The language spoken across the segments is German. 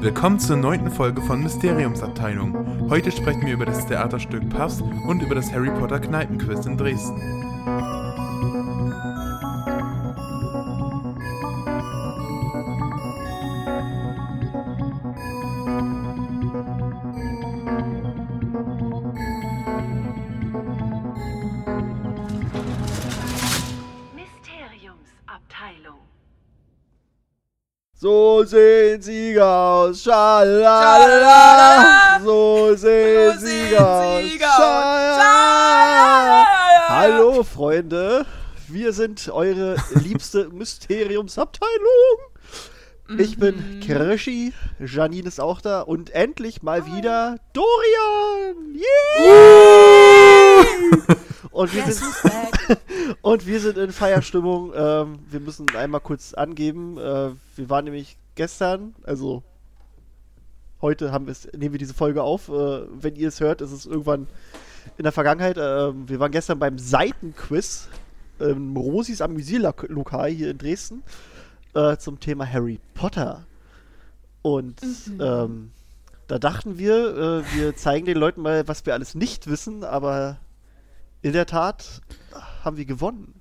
Willkommen zur neunten Folge von Mysteriumsabteilung. Heute sprechen wir über das Theaterstück Puffs und über das Harry Potter Kneipenquiz in Dresden. Aus. Schalalala. So sehen Sieger. Sieger aus. Schalalala. Hallo Freunde, wir sind eure liebste Mysteriumsabteilung. Ich bin Krischi, Janine ist auch da und endlich mal wieder Dorian. Yeah! Und wir sind und wir sind in Feierstimmung. Ähm, wir müssen einmal kurz angeben. Äh, wir waren nämlich gestern, also heute haben nehmen wir diese Folge auf. Äh, wenn ihr es hört, ist es irgendwann in der Vergangenheit. Ähm, wir waren gestern beim Seitenquiz im Rosis Amüsierlokal hier in Dresden äh, zum Thema Harry Potter. Und ähm, da dachten wir, äh, wir zeigen den Leuten mal, was wir alles nicht wissen, aber in der Tat haben wir gewonnen.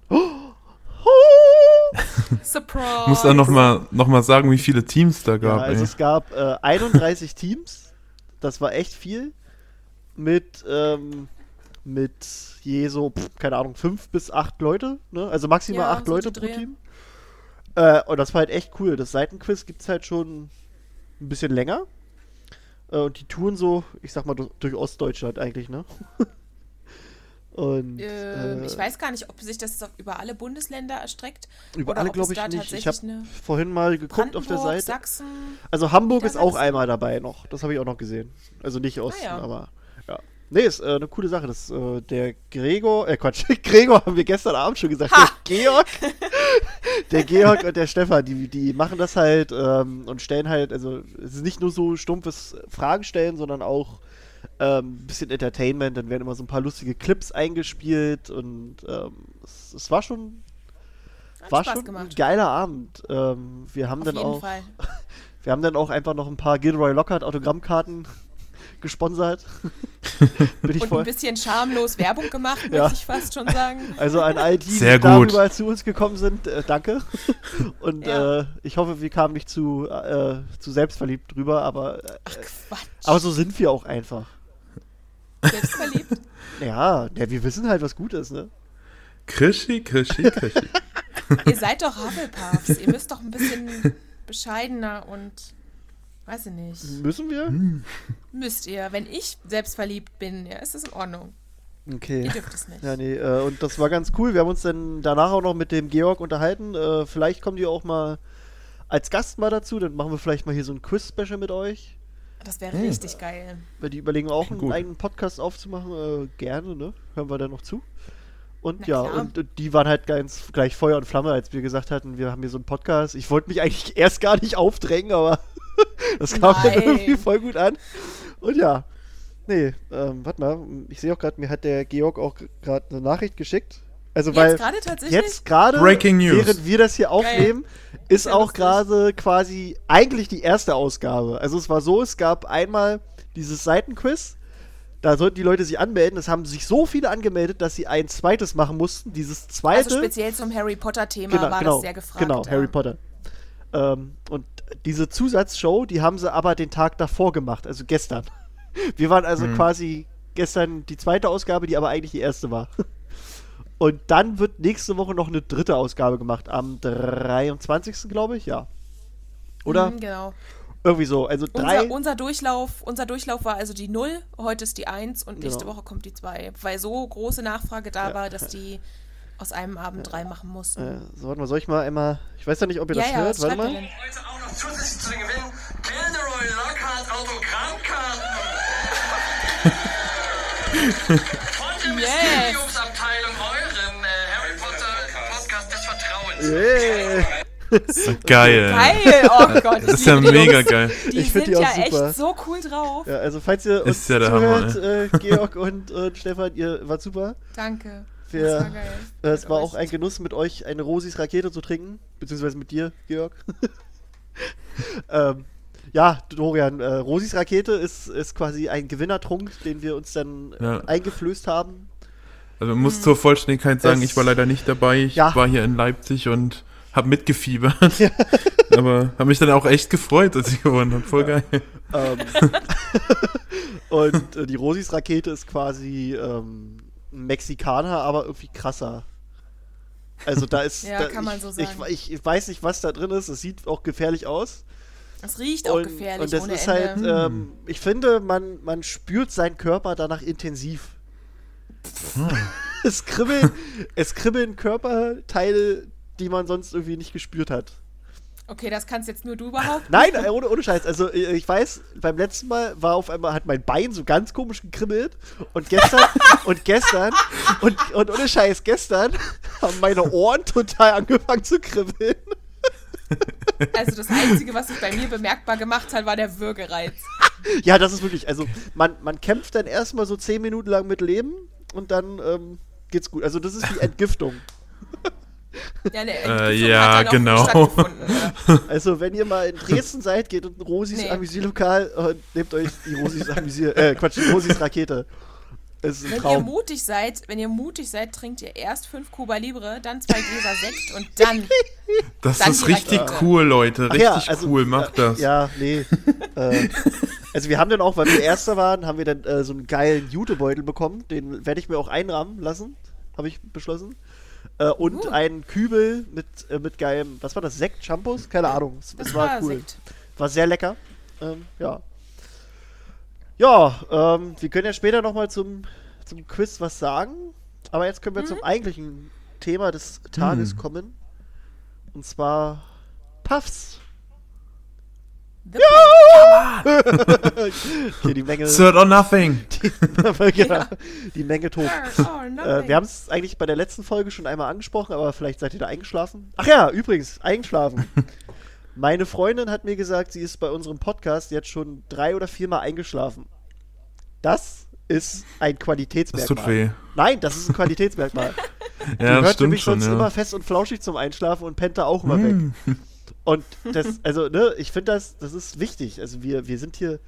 Surprise. Ich muss dann nochmal noch mal sagen, wie viele Teams da Ja, gab. also ey. es gab äh, 31 Teams. Das war echt viel. Mit, ähm, mit je so, pff, keine Ahnung, fünf bis acht Leute. Ne? Also maximal Ja, acht so Leute pro. Team. Äh, und das war halt echt cool. Das Seitenquiz gibt es halt schon ein bisschen länger. Äh, und die touren so, ich sag mal, durch, durch Ostdeutschland eigentlich, ne? und Ähm, äh, ich weiß gar nicht, ob sich das über alle Bundesländer erstreckt. über alle glaube ich nicht. Ich habe vorhin mal geguckt auf der Seite. Sachsen. Also Hamburg ist auch einmal dabei noch. Das habe ich auch noch gesehen. Also nicht Osten, Ah, ja. aber ja. Nee, ist äh, eine coole Sache. Das, äh, der Gregor, äh Quatsch, Gregor haben wir gestern Abend schon gesagt. Ha! Der Georg, der Georg und der Stefan, die, die machen das halt ähm, und stellen halt, also es ist nicht nur so stumpfes Fragen stellen, sondern auch ähm, ein bisschen Entertainment. Dann werden immer so ein paar lustige Clips eingespielt und ähm, es, es war schon, Hat war Spaß schon ein geiler Abend. Ähm, wir haben Auf dann auch Fall. wir haben dann auch einfach noch ein paar Gilroy Lockhart Autogrammkarten gesponsert. Bin ich Und voll. ein bisschen schamlos Werbung gemacht, Ja. möchte ich fast schon sagen. Also an all die, Sehr die gut. darüber zu uns gekommen sind, äh, danke. Und Ja. äh, ich hoffe, wir kamen nicht zu, äh, zu selbstverliebt drüber, aber, äh, Ach Quatsch. aber so sind wir auch einfach. Selbstverliebt. Ja, ja, wir wissen halt, was gut ist, ne? Krischi, Krischi, Krischi. Ihr seid doch Hufflepuffs. Ihr müsst doch ein bisschen bescheidener und weiß ich nicht. Müssen wir? Hm. Müsst ihr. Wenn ich selbstverliebt bin, ja, ist das in Ordnung. Okay. Ihr dürft es nicht. Ja, nee, äh, und das war ganz cool. Wir haben uns dann danach auch noch mit dem Georg unterhalten. Äh, vielleicht kommt ihr auch mal als Gast mal dazu. Dann machen wir vielleicht mal hier so ein Quiz-Special mit euch. Das wäre Hm. richtig geil. Weil die überlegen auch einen Gut. eigenen Podcast aufzumachen. Äh, gerne, ne? Hören wir da noch zu. Und Na ja, und, und die waren halt ganz gleich Feuer und Flamme, als wir gesagt hatten, wir haben hier so einen Podcast. Ich wollte mich eigentlich erst gar nicht aufdrängen, aber das kam dann Nein. irgendwie voll gut an. Und ja, nee, ähm, warte mal, ich sehe auch gerade, mir hat der Georg auch gerade eine Nachricht geschickt. Also weil Jetzt gerade während wir das hier aufnehmen, ist Ja, auch gerade quasi eigentlich die erste Ausgabe. Also es war so, es gab einmal dieses Seitenquiz. Da sollten die Leute sich anmelden. Es haben sich so viele angemeldet, dass sie ein zweites machen mussten. Dieses zweite. also speziell zum Harry Potter-Thema genau, war genau, das sehr gefragt. genau, ja. Harry Potter. Ähm, und diese Zusatzshow, die haben sie aber den Tag davor gemacht, also gestern. Wir waren also Mhm. quasi gestern die zweite Ausgabe, die aber eigentlich die erste war. Und dann wird nächste Woche noch eine dritte Ausgabe gemacht, am 23. glaube ich, ja. Oder? Mhm, genau. Irgendwie so. Also drei. Unser, unser, Durchlauf, unser Durchlauf war also die 0, heute ist die 1 und nächste Genau. Woche kommt die 2. Weil so große Nachfrage da Ja. war, dass die aus einem Abend drei machen mussten. äh, so, warte mal, soll ich mal einmal. Ich weiß ja nicht, ob ihr ja, das ja, hört. Warte mal. Heute auch noch zusätzlich zu den Gewinnen Gilderoy Lockhart Autogrammkarten. Von der Mysteriumsabteilung, eurem äh, Harry Potter Podcast des Vertrauens. Yeah. Geil. Geil, oh Gott. Das ist ja mega Jungs. geil. Die Ich sind die auch ja super. echt so cool drauf. Ja, also falls ihr uns Ist ja der Hammer, zuhört, äh, Georg und, und Stefan, ihr wart super. Danke. Wir- das war geil. Es Mit war euch. auch ein Genuss, mit euch eine Rosis Rakete zu trinken, beziehungsweise mit dir, Georg. ähm, ja, Dorian, äh, Rosis Rakete ist, ist quasi ein Gewinnertrunk, den wir uns dann äh, Ja. eingeflößt haben. Also man muss zur Vollständigkeit sagen, Es- ich war leider nicht dabei. Ich Ja. war hier in Leipzig und habe mitgefiebert. Aber habe mich dann auch echt gefreut, als ich gewonnen habe. Voll geil. Ähm, und äh, die Rosis Rakete ist quasi ähm, Mexikaner, aber irgendwie krasser. Also da ist. Ja, da, kann man ich, so sagen. ich, ich weiß nicht, was da drin ist. Es sieht auch gefährlich aus. Es riecht auch und, gefährlich und das ohne ist Ende. halt, ähm, ich finde, man, man spürt seinen Körper danach intensiv. es, kribbeln, es kribbeln Körperteile, die man sonst irgendwie nicht gespürt hat. Okay, das kannst jetzt nur du behaupten. Nein, ohne, ohne Scheiß. Also äh, ich weiß, beim letzten Mal war auf einmal, hat mein Bein so ganz komisch gekribbelt. Und gestern, und gestern, und, und ohne Scheiß, gestern haben meine Ohren total angefangen zu kribbeln. Also das Einzige, was sich bei mir bemerkbar gemacht hat, war der Würgereiz. Ja, das ist wirklich, also man, man kämpft dann erstmal so 10 Minuten lang mit Leben und dann ähm, geht's gut. Also das ist die Entgiftung. Ja, eine Äh, ja, genau. Also wenn ihr mal in Dresden seid, geht in Rosis Nee. Amüsierlokal und nehmt euch die Rosis Amüsier, äh, Quatsch, die Rosis Rakete. Es ist ein Wenn ihr Traum. mutig seid, wenn ihr mutig seid, trinkt ihr erst fünf Cuba Libre, dann zwei Gläser Sekt und dann. Das Dann ist richtig Rakete. cool, Leute. Richtig ja, also, cool, macht äh, das. Ja, nee. äh, also wir haben dann auch, weil wir Erster waren, haben wir dann äh, so einen geilen Jutebeutel bekommen. Den werde ich mir auch einrahmen lassen, habe ich beschlossen. Äh, und Uh. einen Kübel mit, äh, mit geilem, was war das, Sekt, Shampoos? Keine Ahnung. Es, Das es war, war cool. Sekt. War sehr lecker. Ähm, ja. Ja, ähm, wir können ja später nochmal zum, zum Quiz was sagen. Aber jetzt können wir Mhm. zum eigentlichen Thema des Tages Hm. kommen. Und zwar Puffs. The Hier die Menge, Third or nothing. genau, die Menge. Oh, Äh, nothing. wir haben es eigentlich bei der letzten Folge schon einmal angesprochen, aber vielleicht seid ihr da eingeschlafen. Ach ja, übrigens, eingeschlafen. Meine Freundin hat mir gesagt, sie ist bei unserem Podcast jetzt schon drei oder viermal eingeschlafen. Das ist ein Das Qualitätsmerkmal. tut weh. Nein, das ist ein Qualitätsmerkmal. die Ja, das hört stimmt nämlich schon, sonst ja. immer fest und flauschig zum Einschlafen und pennt da auch immer weg. Und das, also, ne, ich finde das, das ist wichtig. Also wir, wir sind hier,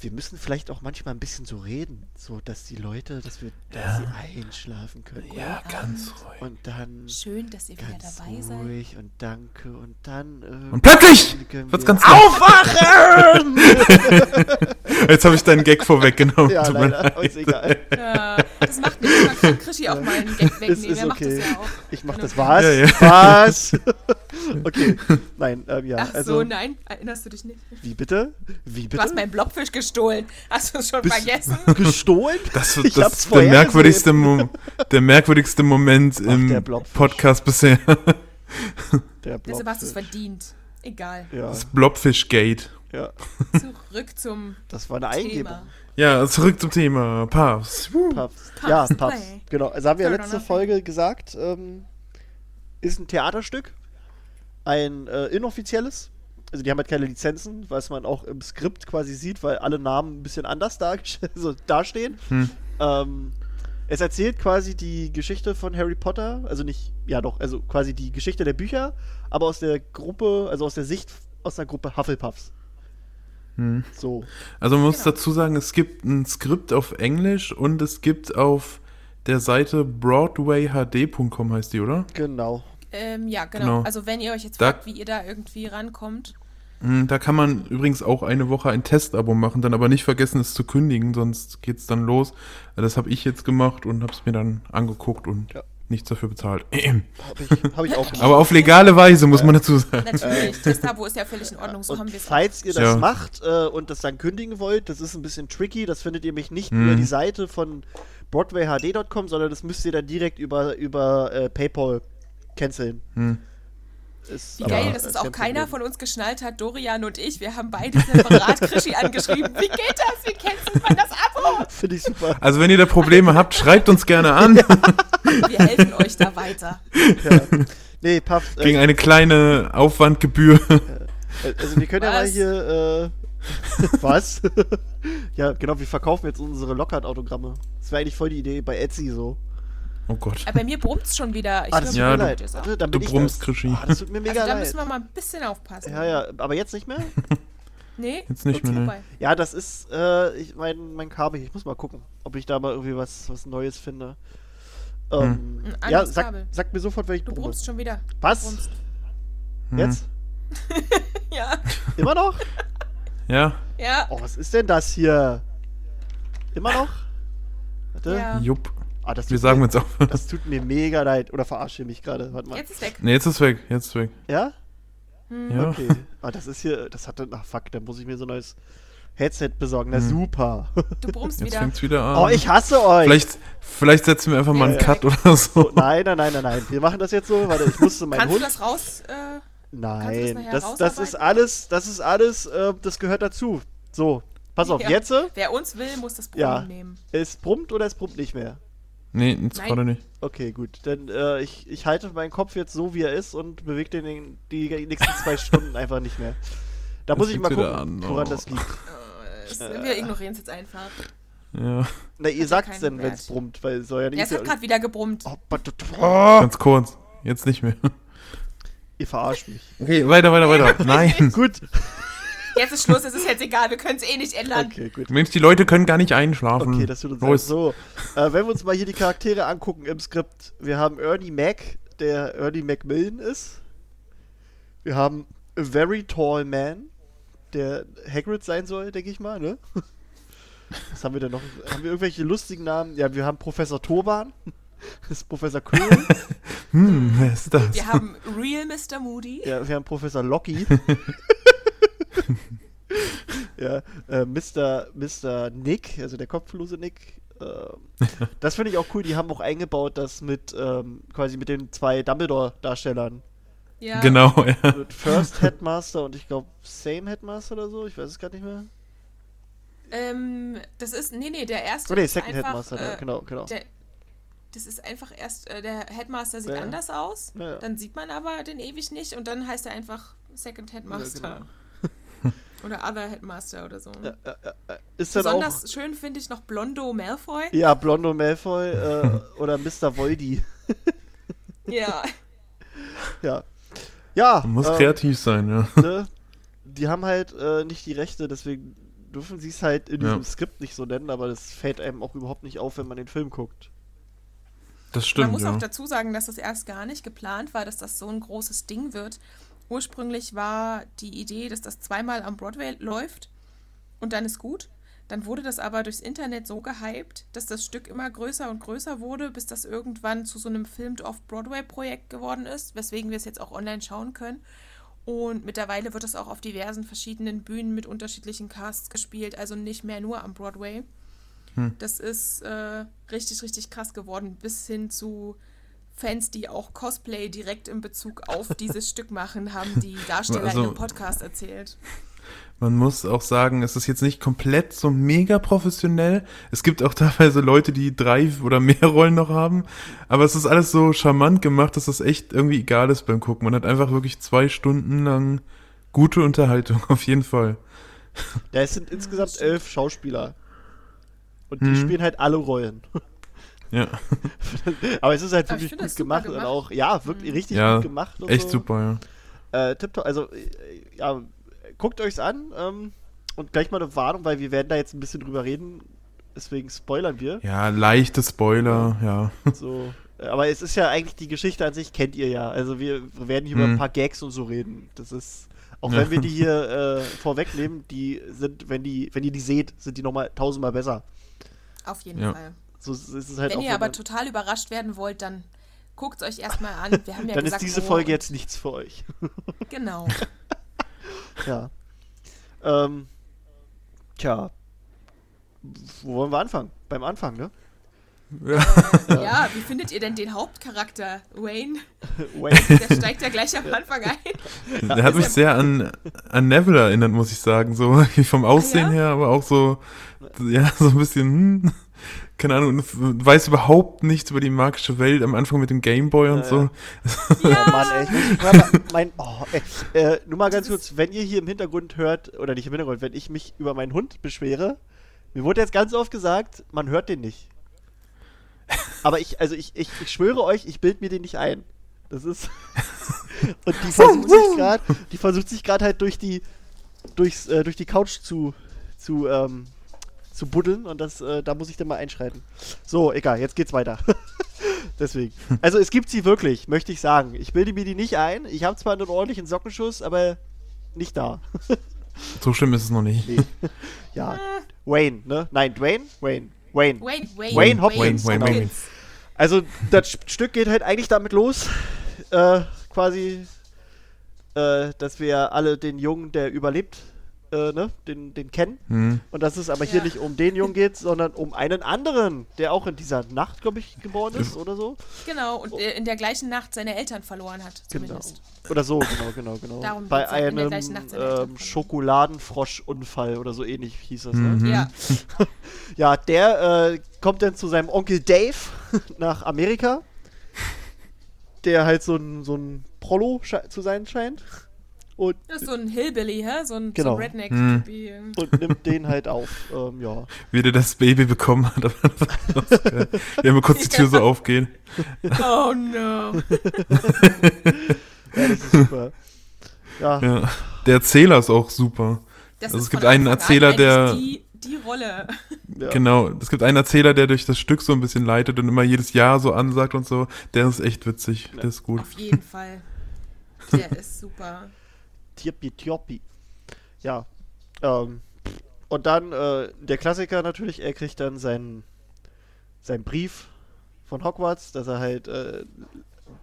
wir müssen vielleicht auch manchmal ein bisschen so reden, so dass die Leute, dass wir, dass sie einschlafen können. Ja, ganz ruhig. Und dann Schön, dass ihr wieder dabei seid. ruhig und danke und dann äh, Und plötzlich wird's wir ganz laut. aufwachen. Jetzt habe ich deinen Gag vorweggenommen. ja, Tut mir leider, leid. aber ist egal. Ja, das macht nichts. Man kann Krischi auch mal einen Gag Ist, wegnehmen. ist Er macht das okay. ja auch. Ich mach Wenn das du- was? Ja, ja. Was? okay. Nein, ähm, ja. Ach also, so, nein, erinnerst du dich nicht? Wie bitte? Wie Du bitte? hast meinen Blobfisch gestohlen. Hast du es schon Bist- vergessen? gestohlen? Das, Ich das hab's ist der merkwürdigste. Mo der merkwürdigste Moment Ach, im Blobfisch. Podcast bisher. Der Deshalb hast du es Blobfisch. verdient. Egal. Ja, Das Blobfish-Gate. ja, Zurück zum das war eine Eingebung. Thema. Ja, zurück zum Thema. Puffs. Puffs. Ja, Puffs Puffs. Play. Genau. Also haben wir ja letzte. Folge gesagt, ähm, ist ein Theaterstück. Ein äh, inoffizielles. Also die haben halt keine Lizenzen, was man auch im Skript quasi sieht, weil alle Namen ein bisschen anders dargest- also dastehen. Hm. Ähm, es erzählt quasi die Geschichte von Harry Potter, also nicht, ja doch, also quasi die Geschichte der Bücher, aber aus der Gruppe, also aus der Sicht aus der Gruppe Hufflepuffs. Hm. So. Also man muss Genau. dazu sagen, es gibt ein Skript auf Englisch und es gibt auf der Seite broadwayhd.com heißt die, oder? Genau. Ähm, ja, genau. Genau. Also wenn ihr euch jetzt Da- fragt, wie ihr da irgendwie rankommt. Hm, Da kann man übrigens auch eine Woche ein Testabo machen, dann aber nicht vergessen, es zu kündigen, sonst geht's dann los. Das habe ich jetzt gemacht und habe es mir dann angeguckt und Ja. nichts dafür bezahlt. Habe ich, hab ich auch gemacht. Aber auf legale Weise, muss man dazu sagen. Natürlich, Testabo ist ja völlig in Ordnung, so und haben wir es falls ihr das Ja. macht äh, und das dann kündigen wollt, das ist ein bisschen tricky, das findet ihr mich nicht Mhm. über die Seite von broadwayhd.com, sondern das müsst ihr dann direkt über, über äh, PayPal canceln. Hm. Ist Wie aber- geil, dass es ist auch kein keiner Problem. von uns geschnallt hat, Dorian und ich. Wir haben beide separat Krischi angeschrieben. Wie geht das? Wie cancelt man das Abo? Finde ich super. Also wenn ihr da Probleme habt, schreibt uns gerne an. Wir helfen euch da weiter. ja. Nee, Puff. äh, Gegen eine kleine Aufwandgebühr. Also wir können ja mal Was? hier, äh, was? ja, genau, wir verkaufen jetzt unsere Lockhart-Autogramme. Das wäre eigentlich voll die Idee bei Etsy so. Oh Gott. Aber bei mir brummt's schon wieder. Ich ah, das tut Ja, mir du- leid. das Warte, dann du brummst, das. Krischi. Ah, das tut mir mega also da leid. müssen wir mal ein bisschen aufpassen. Ja, ja, aber jetzt nicht mehr? Nee? Jetzt nicht Okay, mehr, ne? Ja, das ist, äh, ich, mein, mein Kabel. Ich muss mal gucken, ob ich da mal irgendwie was, was Neues finde. Ähm, Ein ja, sag, Kabel. sag mir sofort, wenn ich Du brumme. brummst schon wieder. Was? Hm. Jetzt? Ja, Immer noch? Ja, ja. Oh, was ist denn das hier? Immer noch? Warte. Ja. jupp. Ah, das Wir tut sagen mir, jetzt auf. Das tut mir mega leid. Oder verarsche mich gerade. Warte mal. Jetzt ist weg. Ne, jetzt ist weg, jetzt ist weg. Ja? Hm. Ja. Okay. Ah, das ist hier, das hatte, ach fuck, dann muss ich mir so ein neues Headset besorgen. Na Hm. super. Du brummst Jetzt wieder. fängt's wieder an. Oh, ich hasse euch. Vielleicht, vielleicht setzen wir einfach mal einen Ja. Cut oder so. Nein, nein, nein, nein, nein. Wir machen das jetzt so. Warte, ich musste meinen Kannst du Hund. das raus? Äh, nein, nachher das, das ist alles, das ist alles, äh, das gehört dazu. So, pass auf, Ja. jetzt äh, wer uns will, muss das Brummen Ja. nehmen. es brummt oder es brummt nicht mehr. Nee, jetzt Nein. gerade nicht. Okay, gut. Dann äh, ich, ich halte meinen Kopf jetzt so, wie er ist und bewege den in die nächsten zwei Stunden einfach nicht mehr. Da Das muss ich mal gucken, an, woran oh. das liegt. Äh, es- wir ignorieren es jetzt einfach. Ja, Na, ihr sagt's keinen denn, wenn es brummt, weil es soll ja nicht. Ja, es hat gerade wieder gebrummt. oh, oh, ganz kurz. Jetzt nicht mehr. ihr verarscht mich. Okay, weiter, weiter, weiter. Nein. Gut. Jetzt ist Schluss, es ist jetzt egal, wir können es eh nicht ändern. Okay, gut. Mensch, die Leute können gar nicht einschlafen. Okay, das tut uns Los. So, äh, wenn wir uns mal hier die Charaktere angucken im Skript. Wir haben Ernie Mac, der Ernie Macmillan ist. Wir haben A Very Tall Man, der Hagrid sein soll, denke ich mal, ne? Was haben wir denn noch? Haben wir irgendwelche lustigen Namen? Ja, wir haben Professor Turban. Das ist Professor Quirrell. Hm, wer ist das? Wir haben Real Mr. Moody. ja, wir haben Professor Locky. ja, äh, Mr. Mr. Nick, also der kopflose Nick. Ähm, das finde ich auch cool. Die haben auch eingebaut, das mit ähm, quasi mit den zwei Dumbledore-Darstellern. Ja. Genau, ja. Mit First Headmaster und ich glaube Same Headmaster oder so. Ich weiß es gerade nicht mehr. Ähm, das ist, nee, nee, der erste Oh nee, ist Second einfach, Headmaster, ja, äh, genau, genau. Der, das ist einfach erst, äh, der Headmaster sieht Ja. anders aus, Ja, ja. dann sieht man aber den ewig nicht und dann heißt er einfach Second Headmaster. genau. Oder Other Headmaster oder so. Äh, äh, äh, ist Besonders auch. schön finde ich noch Blondo Malfoy. Ja, Blondo Malfoy äh, oder Mr. Voldy. Ja. Ja. Ja. Man muss äh, kreativ sein, ja. ne, die haben halt äh, nicht die Rechte, deswegen dürfen sie es halt in Ja. diesem Skript nicht so nennen, aber das fällt einem auch überhaupt nicht auf, wenn man den Film guckt. Das Man stimmt, muss ja. auch dazu sagen, dass das erst gar nicht geplant war, dass das so ein großes Ding wird. Ursprünglich war die Idee, dass das zweimal am Broadway läuft und dann ist gut. Dann wurde das aber durchs Internet so gehypt, dass das Stück immer größer und größer wurde, bis das irgendwann zu so einem Filmed Off-Broadway-Projekt geworden ist, weswegen wir es jetzt auch online schauen können. Und mittlerweile wird es auch auf diversen verschiedenen Bühnen mit unterschiedlichen Casts gespielt, also nicht mehr nur am Broadway. Das ist äh, richtig, richtig krass geworden, bis hin zu Fans, die auch Cosplay direkt in Bezug auf dieses Stück machen, haben die Darsteller Also- in einem Podcast erzählt. Man muss auch sagen, es ist jetzt nicht komplett so mega professionell. Es gibt auch teilweise Leute, die drei oder mehr Rollen noch haben. Aber es ist alles so charmant gemacht, dass das echt irgendwie egal ist beim Gucken. Man hat einfach wirklich zwei Stunden lang gute Unterhaltung, auf jeden Fall. Ja, es sind insgesamt elf Schauspieler. Und die Mhm. spielen halt alle Rollen. Ja, Aber es ist halt wirklich gut super gemacht, und gemacht. auch, ja, wirklich richtig Ja, gut gemacht. Und echt so. super, ja. Äh, tipptopp, also, äh, ja, guckt euch's an. Ähm, und gleich mal eine Warnung, weil wir werden da jetzt ein bisschen drüber reden. Deswegen spoilern wir. Ja, leichte Spoiler, ja. So. Äh, Aber es ist ja eigentlich die Geschichte an sich, kennt ihr ja. Also wir werden hier über Hm. ein paar Gags und so reden. Das ist, auch Ja. wenn wir die hier äh, vorwegnehmen, die sind, wenn die, wenn ihr die seht, sind die nochmal tausendmal besser. Auf jeden Ja. Fall. So ist es halt Wenn auch, ihr aber man- total überrascht werden wollt, dann guckt es euch erstmal an. Wir haben ja dann gesagt, ist diese Folge und- jetzt nichts für euch. Genau. ja. Ähm, tja. Wo wollen wir anfangen? Beim Anfang, ne? Äh, ja, wie findet ihr denn den Hauptcharakter, Wayne? Wayne. Der steigt ja gleich am Anfang ein. Der hat mich sehr an, an Neville erinnert, muss ich sagen. So vom Aussehen Ah, ja? her, aber auch so, ja, so ein bisschen, hm, keine Ahnung, weiß überhaupt nichts über die magische Welt am Anfang mit dem Gameboy und Ja, so. ja. Oh Mann, ey. Ich muss mal- mein, oh, ey. Äh, nur mal ganz kurz, wenn ihr hier im Hintergrund hört, oder nicht im Hintergrund, wenn ich mich über meinen Hund beschwere, mir wurde jetzt ganz oft gesagt, man hört den nicht. Aber ich, also ich, ich, ich schwöre euch, ich bild mir den nicht ein. Das ist. Und die versucht sich gerade, die versucht sich gerade halt durch die, durchs, äh, durch die Couch zu, zu, ähm, zu buddeln und das, äh, da muss ich dann mal einschreiten. So, egal, jetzt geht's weiter. Deswegen. Also es gibt sie wirklich, möchte ich sagen. Ich bilde mir die nicht ein. Ich habe zwar einen ordentlichen Sockenschuss, aber nicht da. So schlimm ist es noch nicht. Ja. Wayne, ne? Nein, Dwayne? Wayne. Wayne. Wayne, Wayne, Wayne Hopkins, Wayne, genau. Wayne. Also das St- Stück geht halt eigentlich damit los, äh, quasi, äh, dass wir alle den Jungen, der überlebt, äh, ne, den, den kennen. Hm. Und dass es aber hier Ja. nicht um den Jungen geht, sondern um einen anderen, der auch in dieser Nacht, glaube ich, geboren ist oder so. Genau, und äh, in der gleichen Nacht seine Eltern verloren hat, zumindest. Oder so, genau, genau, genau. Darum Bei der einem ähm. Schokoladenfroschunfall oder so ähnlich hieß das. Mhm. Ne? Ja, Ja, der äh, kommt dann zu seinem Onkel Dave nach Amerika, der halt so ein, so ein Prollo zu sein scheint. Und, das ist so ein Hillbilly, hä? So ein, Genau. so redneck Hm. und nimmt den halt auf. Ähm, ja. Wie der das Baby bekommen hat. Wir haben kurz die Tür so aufgehen. Oh no. ja, das ist super. Ja, Ja. Der Erzähler ist auch super. Das Also es gibt einen Erzähler, der- Die, die Rolle. ja. Genau. Es gibt einen Erzähler, der durch das Stück so ein bisschen leitet und immer jedes Jahr so ansagt und so. Der ist echt witzig. Der ist gut. Auf jeden Fall. Der ist super. Tiopi Tiopi. Ja. Ähm, und dann äh, der Klassiker natürlich, er kriegt dann seinen, seinen Brief von Hogwarts, dass er halt äh,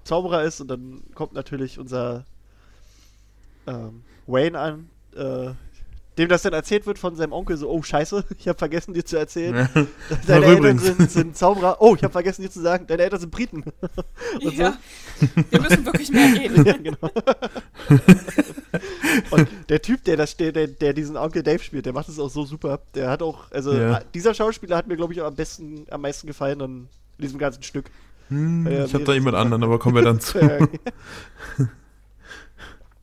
Zauberer ist und dann kommt natürlich unser ähm, Wayne an, äh, dem das dann erzählt wird von seinem Onkel, so, oh scheiße, ich habe vergessen dir zu erzählen, Ja. deine Eltern sind, sind Zauberer, oh, ich habe vergessen dir zu sagen, deine Eltern sind Briten. Und so. ja. Wir müssen wirklich mehr reden. Ja, genau. Und der Typ, der das der, der, der diesen Onkel Dave spielt, der macht das auch so super. Der hat auch, also Ja. dieser Schauspieler hat mir, glaube ich, auch am besten, am meisten gefallen an diesem ganzen Stück. Hm, Ja, ich habe da jemand anderen, aber kommen wir dann zu.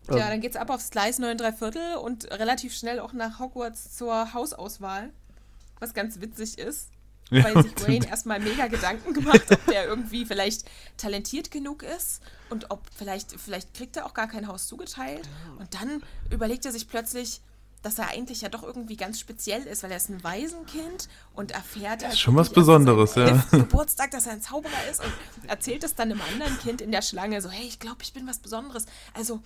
Ja, dann geht's ab aufs Gleis 9 3 Viertel und relativ schnell auch nach Hogwarts zur Hausauswahl. Was ganz witzig ist, Ja, weil sich Wayne erstmal mega Gedanken gemacht, ob der irgendwie vielleicht talentiert genug ist und ob vielleicht, vielleicht kriegt er auch gar kein Haus zugeteilt. Und dann überlegt er sich plötzlich, dass er eigentlich ja doch irgendwie ganz speziell ist, weil er ist ein Waisenkind und erfährt halt schon was Besonderes, ja. Geburtstag, dass er ein Zauberer ist und erzählt es dann einem anderen Kind in der Schlange so, hey, ich glaube, ich bin was Besonderes. Also,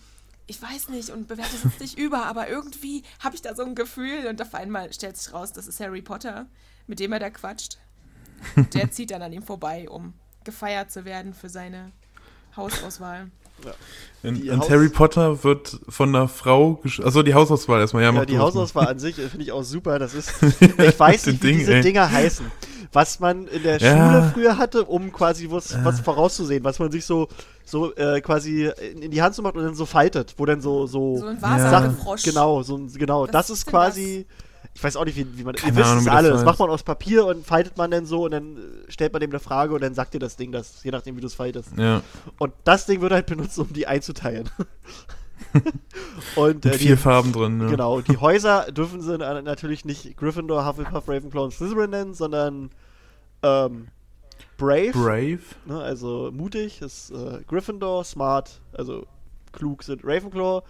ich weiß nicht und bewerte es jetzt nicht über, aber irgendwie habe ich da so ein Gefühl und auf einmal stellt sich raus, das ist Harry Potter, mit dem er da quatscht. Der zieht dann an ihm vorbei, um gefeiert zu werden für seine Hausauswahl. Und, Die und Haus- Harry Potter wird von einer Frau gesch Also die Hausauswahl erstmal. Ja, ja, die das. Hausauswahl an sich äh, finde ich auch super. Das ist, ich weiß nicht, wie Ding, diese ey. Dinger heißen. Was man in der Ja. Schule früher hatte, um quasi was, was vorauszusehen, was man sich so, so äh, quasi in, in die Hand so macht und dann so faltet, wo dann so, so, So ein Ja. Wahrsagenfrosch. Genau, so ein, genau. Was das ist quasi. Ich weiß auch nicht, wie, wie man. Keine ihr wisst Ahnung, es das alle. Das macht man aus Papier und faltet man dann so und dann äh, stellt man dem eine Frage und dann sagt dir das Ding das, je nachdem, wie du es faltest. Ja, Und das Ding wird halt benutzt, um die einzuteilen. und mit äh, vier die, Farben drin. Ja. genau, die Häuser dürfen sie natürlich nicht Gryffindor, Hufflepuff, Ravenclaw und Slytherin nennen, sondern ähm, Brave. Brave. Ne, also mutig ist äh, Gryffindor, smart, also klug sind Ravenclaw,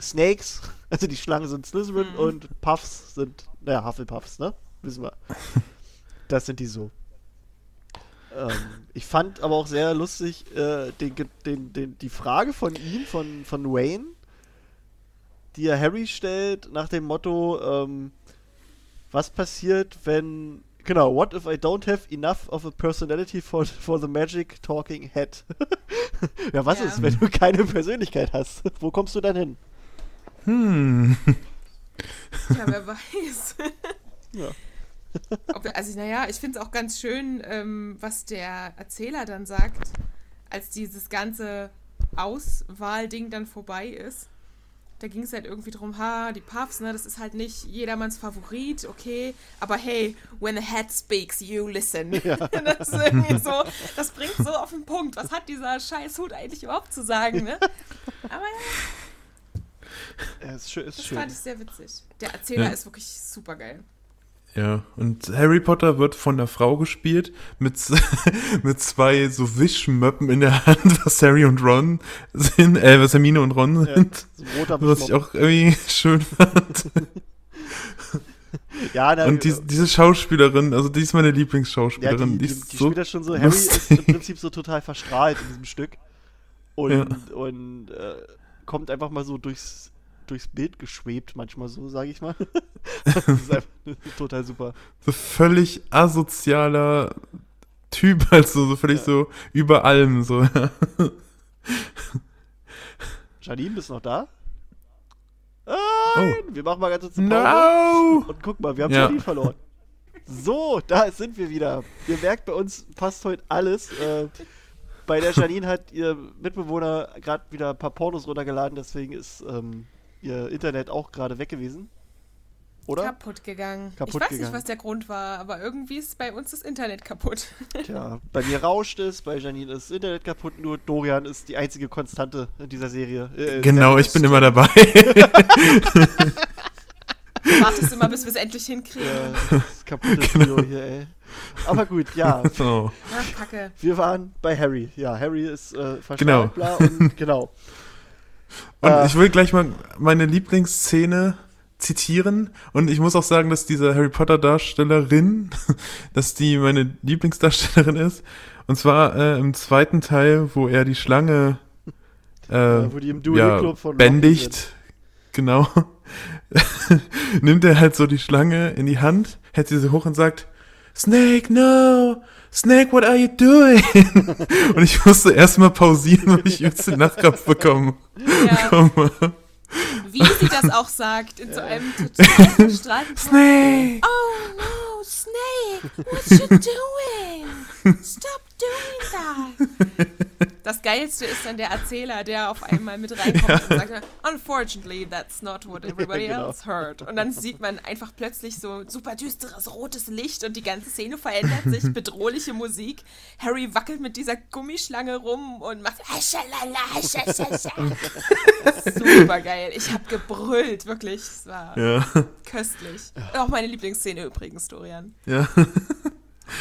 Snakes, also die Schlangen sind Slytherin Mhm. und Puffs sind, naja, Hufflepuffs, ne? Wissen wir. Das sind die so. Ähm, ich fand aber auch sehr lustig äh, den, den, den, die Frage von ihm, von, von Wayne, die er Harry stellt, nach dem Motto, ähm, was passiert, wenn. Genau, what if I don't have enough of a personality for, for the magic talking head? ja, was Ja. ist, wenn du keine Persönlichkeit hast? Wo kommst du dann hin? Hm. Ja, wer weiß. Ja. Ob, also, naja, ich finde es auch ganz schön, ähm, was der Erzähler dann sagt, als dieses ganze Auswahlding dann vorbei ist. da ging es halt irgendwie drum, ha, die Puffs, ne, das ist halt nicht jedermanns Favorit, okay, aber hey, when the head speaks, you listen. das ist irgendwie so, das bringt so auf den Punkt. Was hat dieser scheiß Hut eigentlich überhaupt zu sagen, ne? Aber ja, Ja, ist schön. Ist das schön. fand ich sehr witzig. Der Erzähler Ja. ist wirklich super geil. Ja, und Harry Potter wird von der Frau gespielt mit, mit zwei so Wischmöppen in der Hand, was Harry und Ron sind, äh, was Hermine und Ron Ja, sind. so ein roter Was ich auch irgendwie schön fand. Ja, na, Und dies, diese Schauspielerin, also die ist meine ja, die, Lieblingsschauspielerin. die, die, die, ist die so spielt das schon so. Harry lustig. ist im Prinzip so total verstrahlt in diesem Stück. Und, Ja. und äh, kommt einfach mal so durchs, durchs Bild geschwebt, manchmal so, sage ich mal. das ist einfach total super. so völlig asozialer Typ, also so völlig Ja. so über allem so. ja. Janine, bist du noch da? Nein, wir machen mal ganz kurz eine Pause. No! Und guck mal, wir haben Ja. Janine verloren. So, da sind wir wieder. Ihr merkt, bei uns passt heute alles. Äh, bei der Janine hat ihr Mitbewohner gerade wieder ein paar Pornos runtergeladen, deswegen ist ähm, ihr Internet auch gerade weg gewesen. Oder? Kaputt gegangen. Kaputt ich weiß gegangen. nicht, was der Grund war, aber irgendwie ist bei uns das Internet kaputt. Tja, bei mir rauscht es, bei Janine ist das Internet kaputt, nur Dorian ist die einzige Konstante in dieser Serie. Äh, Genau, Serie. ich bin immer dabei. Wartest immer, bis wir es endlich hinkriegen. Ja, das kaputte Genau. Trio hier, ey. Aber gut, ja. so. Ach, Kacke. Wir waren bei Harry. Ja, Harry ist äh, Genau. bla und genau. Und Äh. ich will gleich mal meine Lieblingsszene zitieren. Und ich muss auch sagen, dass diese Harry Potter Darstellerin, dass die meine Lieblingsdarstellerin ist. Und zwar äh, im zweiten Teil, wo er die Schlange äh, Äh, wo die im ja, Club von bändigt. Genau. Nimmt er halt so die Schlange in die Hand, hält sie so hoch und sagt, Snake, no! Snake, what are you doing? und ich musste erstmal pausieren, weil ich übelst den Nachkrampf bekommen. Ja, bekommen wie sie das auch sagt, in so einem total verstrahlten Ton. Snake! Oh no, Snake, what you doing? Stop doing that. Das Geilste ist dann der Erzähler, der auf einmal mit reinkommt und sagt, unfortunately, that's not what everybody Ja, genau. else heard. Und dann sieht man einfach plötzlich so super düsteres rotes Licht und die ganze Szene verändert sich, bedrohliche Musik. Harry wackelt mit dieser Gummischlange rum und macht. Super geil. Ich habe gebrüllt, wirklich. Es war Ja, köstlich. Auch meine Lieblingsszene übrigens, Dorian. ja.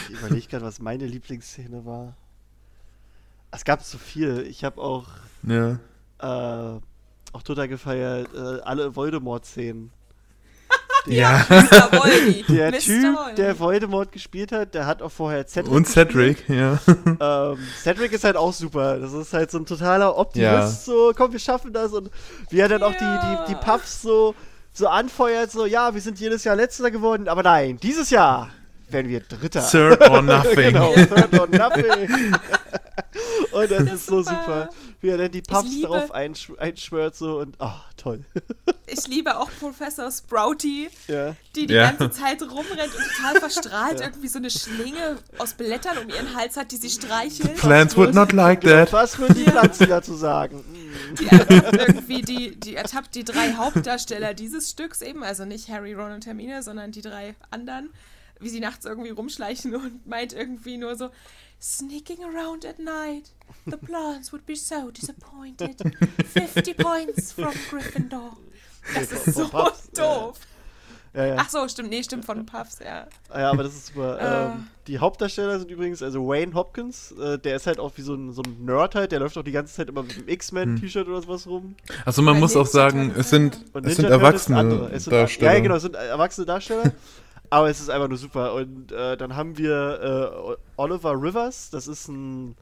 Ich überlege gerade, was meine Lieblingsszene war. Es gab so viel. Ich habe auch, Ja. äh, auch total gefeiert, äh, alle Voldemort-Szenen. Ja. Mr. Voldy. Der Mr. Typ, Voldy. der Voldemort gespielt hat, der hat auch vorher Cedric Und gespielt. Cedric, ja. Ähm, Cedric ist halt auch super. Das ist halt so ein totaler Optimist. Ja. So, komm, wir schaffen das. Und wie er dann auch die, Ja. die, die Puffs so, so anfeuert, so, ja, wir sind jedes Jahr Letzter geworden, aber nein, dieses Jahr werden wir Dritter. Sir or nothing. genau, third or nothing. und das, ist so super. super. Wie er dann die Puffs liebe- darauf einsch einschwört, so und, ach, toll. Ich liebe auch Professor Sprouty, ja. die die Ja. ganze Zeit rumrennt und total verstrahlt irgendwie so eine Schlinge aus Blättern um ihren Hals hat, die sie streichelt. Plants would not like Genau, that. was würden die Pflanzen dazu sagen? Die ertappt irgendwie die, die ertappt die drei Hauptdarsteller dieses Stücks eben, also nicht Harry, Ron und Hermine, sondern die drei anderen, wie sie nachts irgendwie rumschleichen und meint irgendwie nur so Sneaking around at night. The plants would be so disappointed. 50 points from Gryffindor. Das ist so Puffs, ja. doof. Ja, ja. Ach so, stimmt, nee, stimmt von Puffs, ja. Ah Ja, aber das ist super. Äh. Ähm, die Hauptdarsteller sind übrigens, also Wayne Hopkins, äh, der ist halt auch wie so ein, so ein Nerd halt, der läuft auch die ganze Zeit immer mit einem X-Men-T-Shirt oder sowas rum. Also man Bei muss auch Ninja sagen, Turtles, es sind, es sind erwachsene andere. Es sind, Darsteller. Ja, genau, es sind erwachsene Darsteller. aber es ist einfach nur super. Und äh, dann haben wir äh, Oliver Rivers, das ist ein.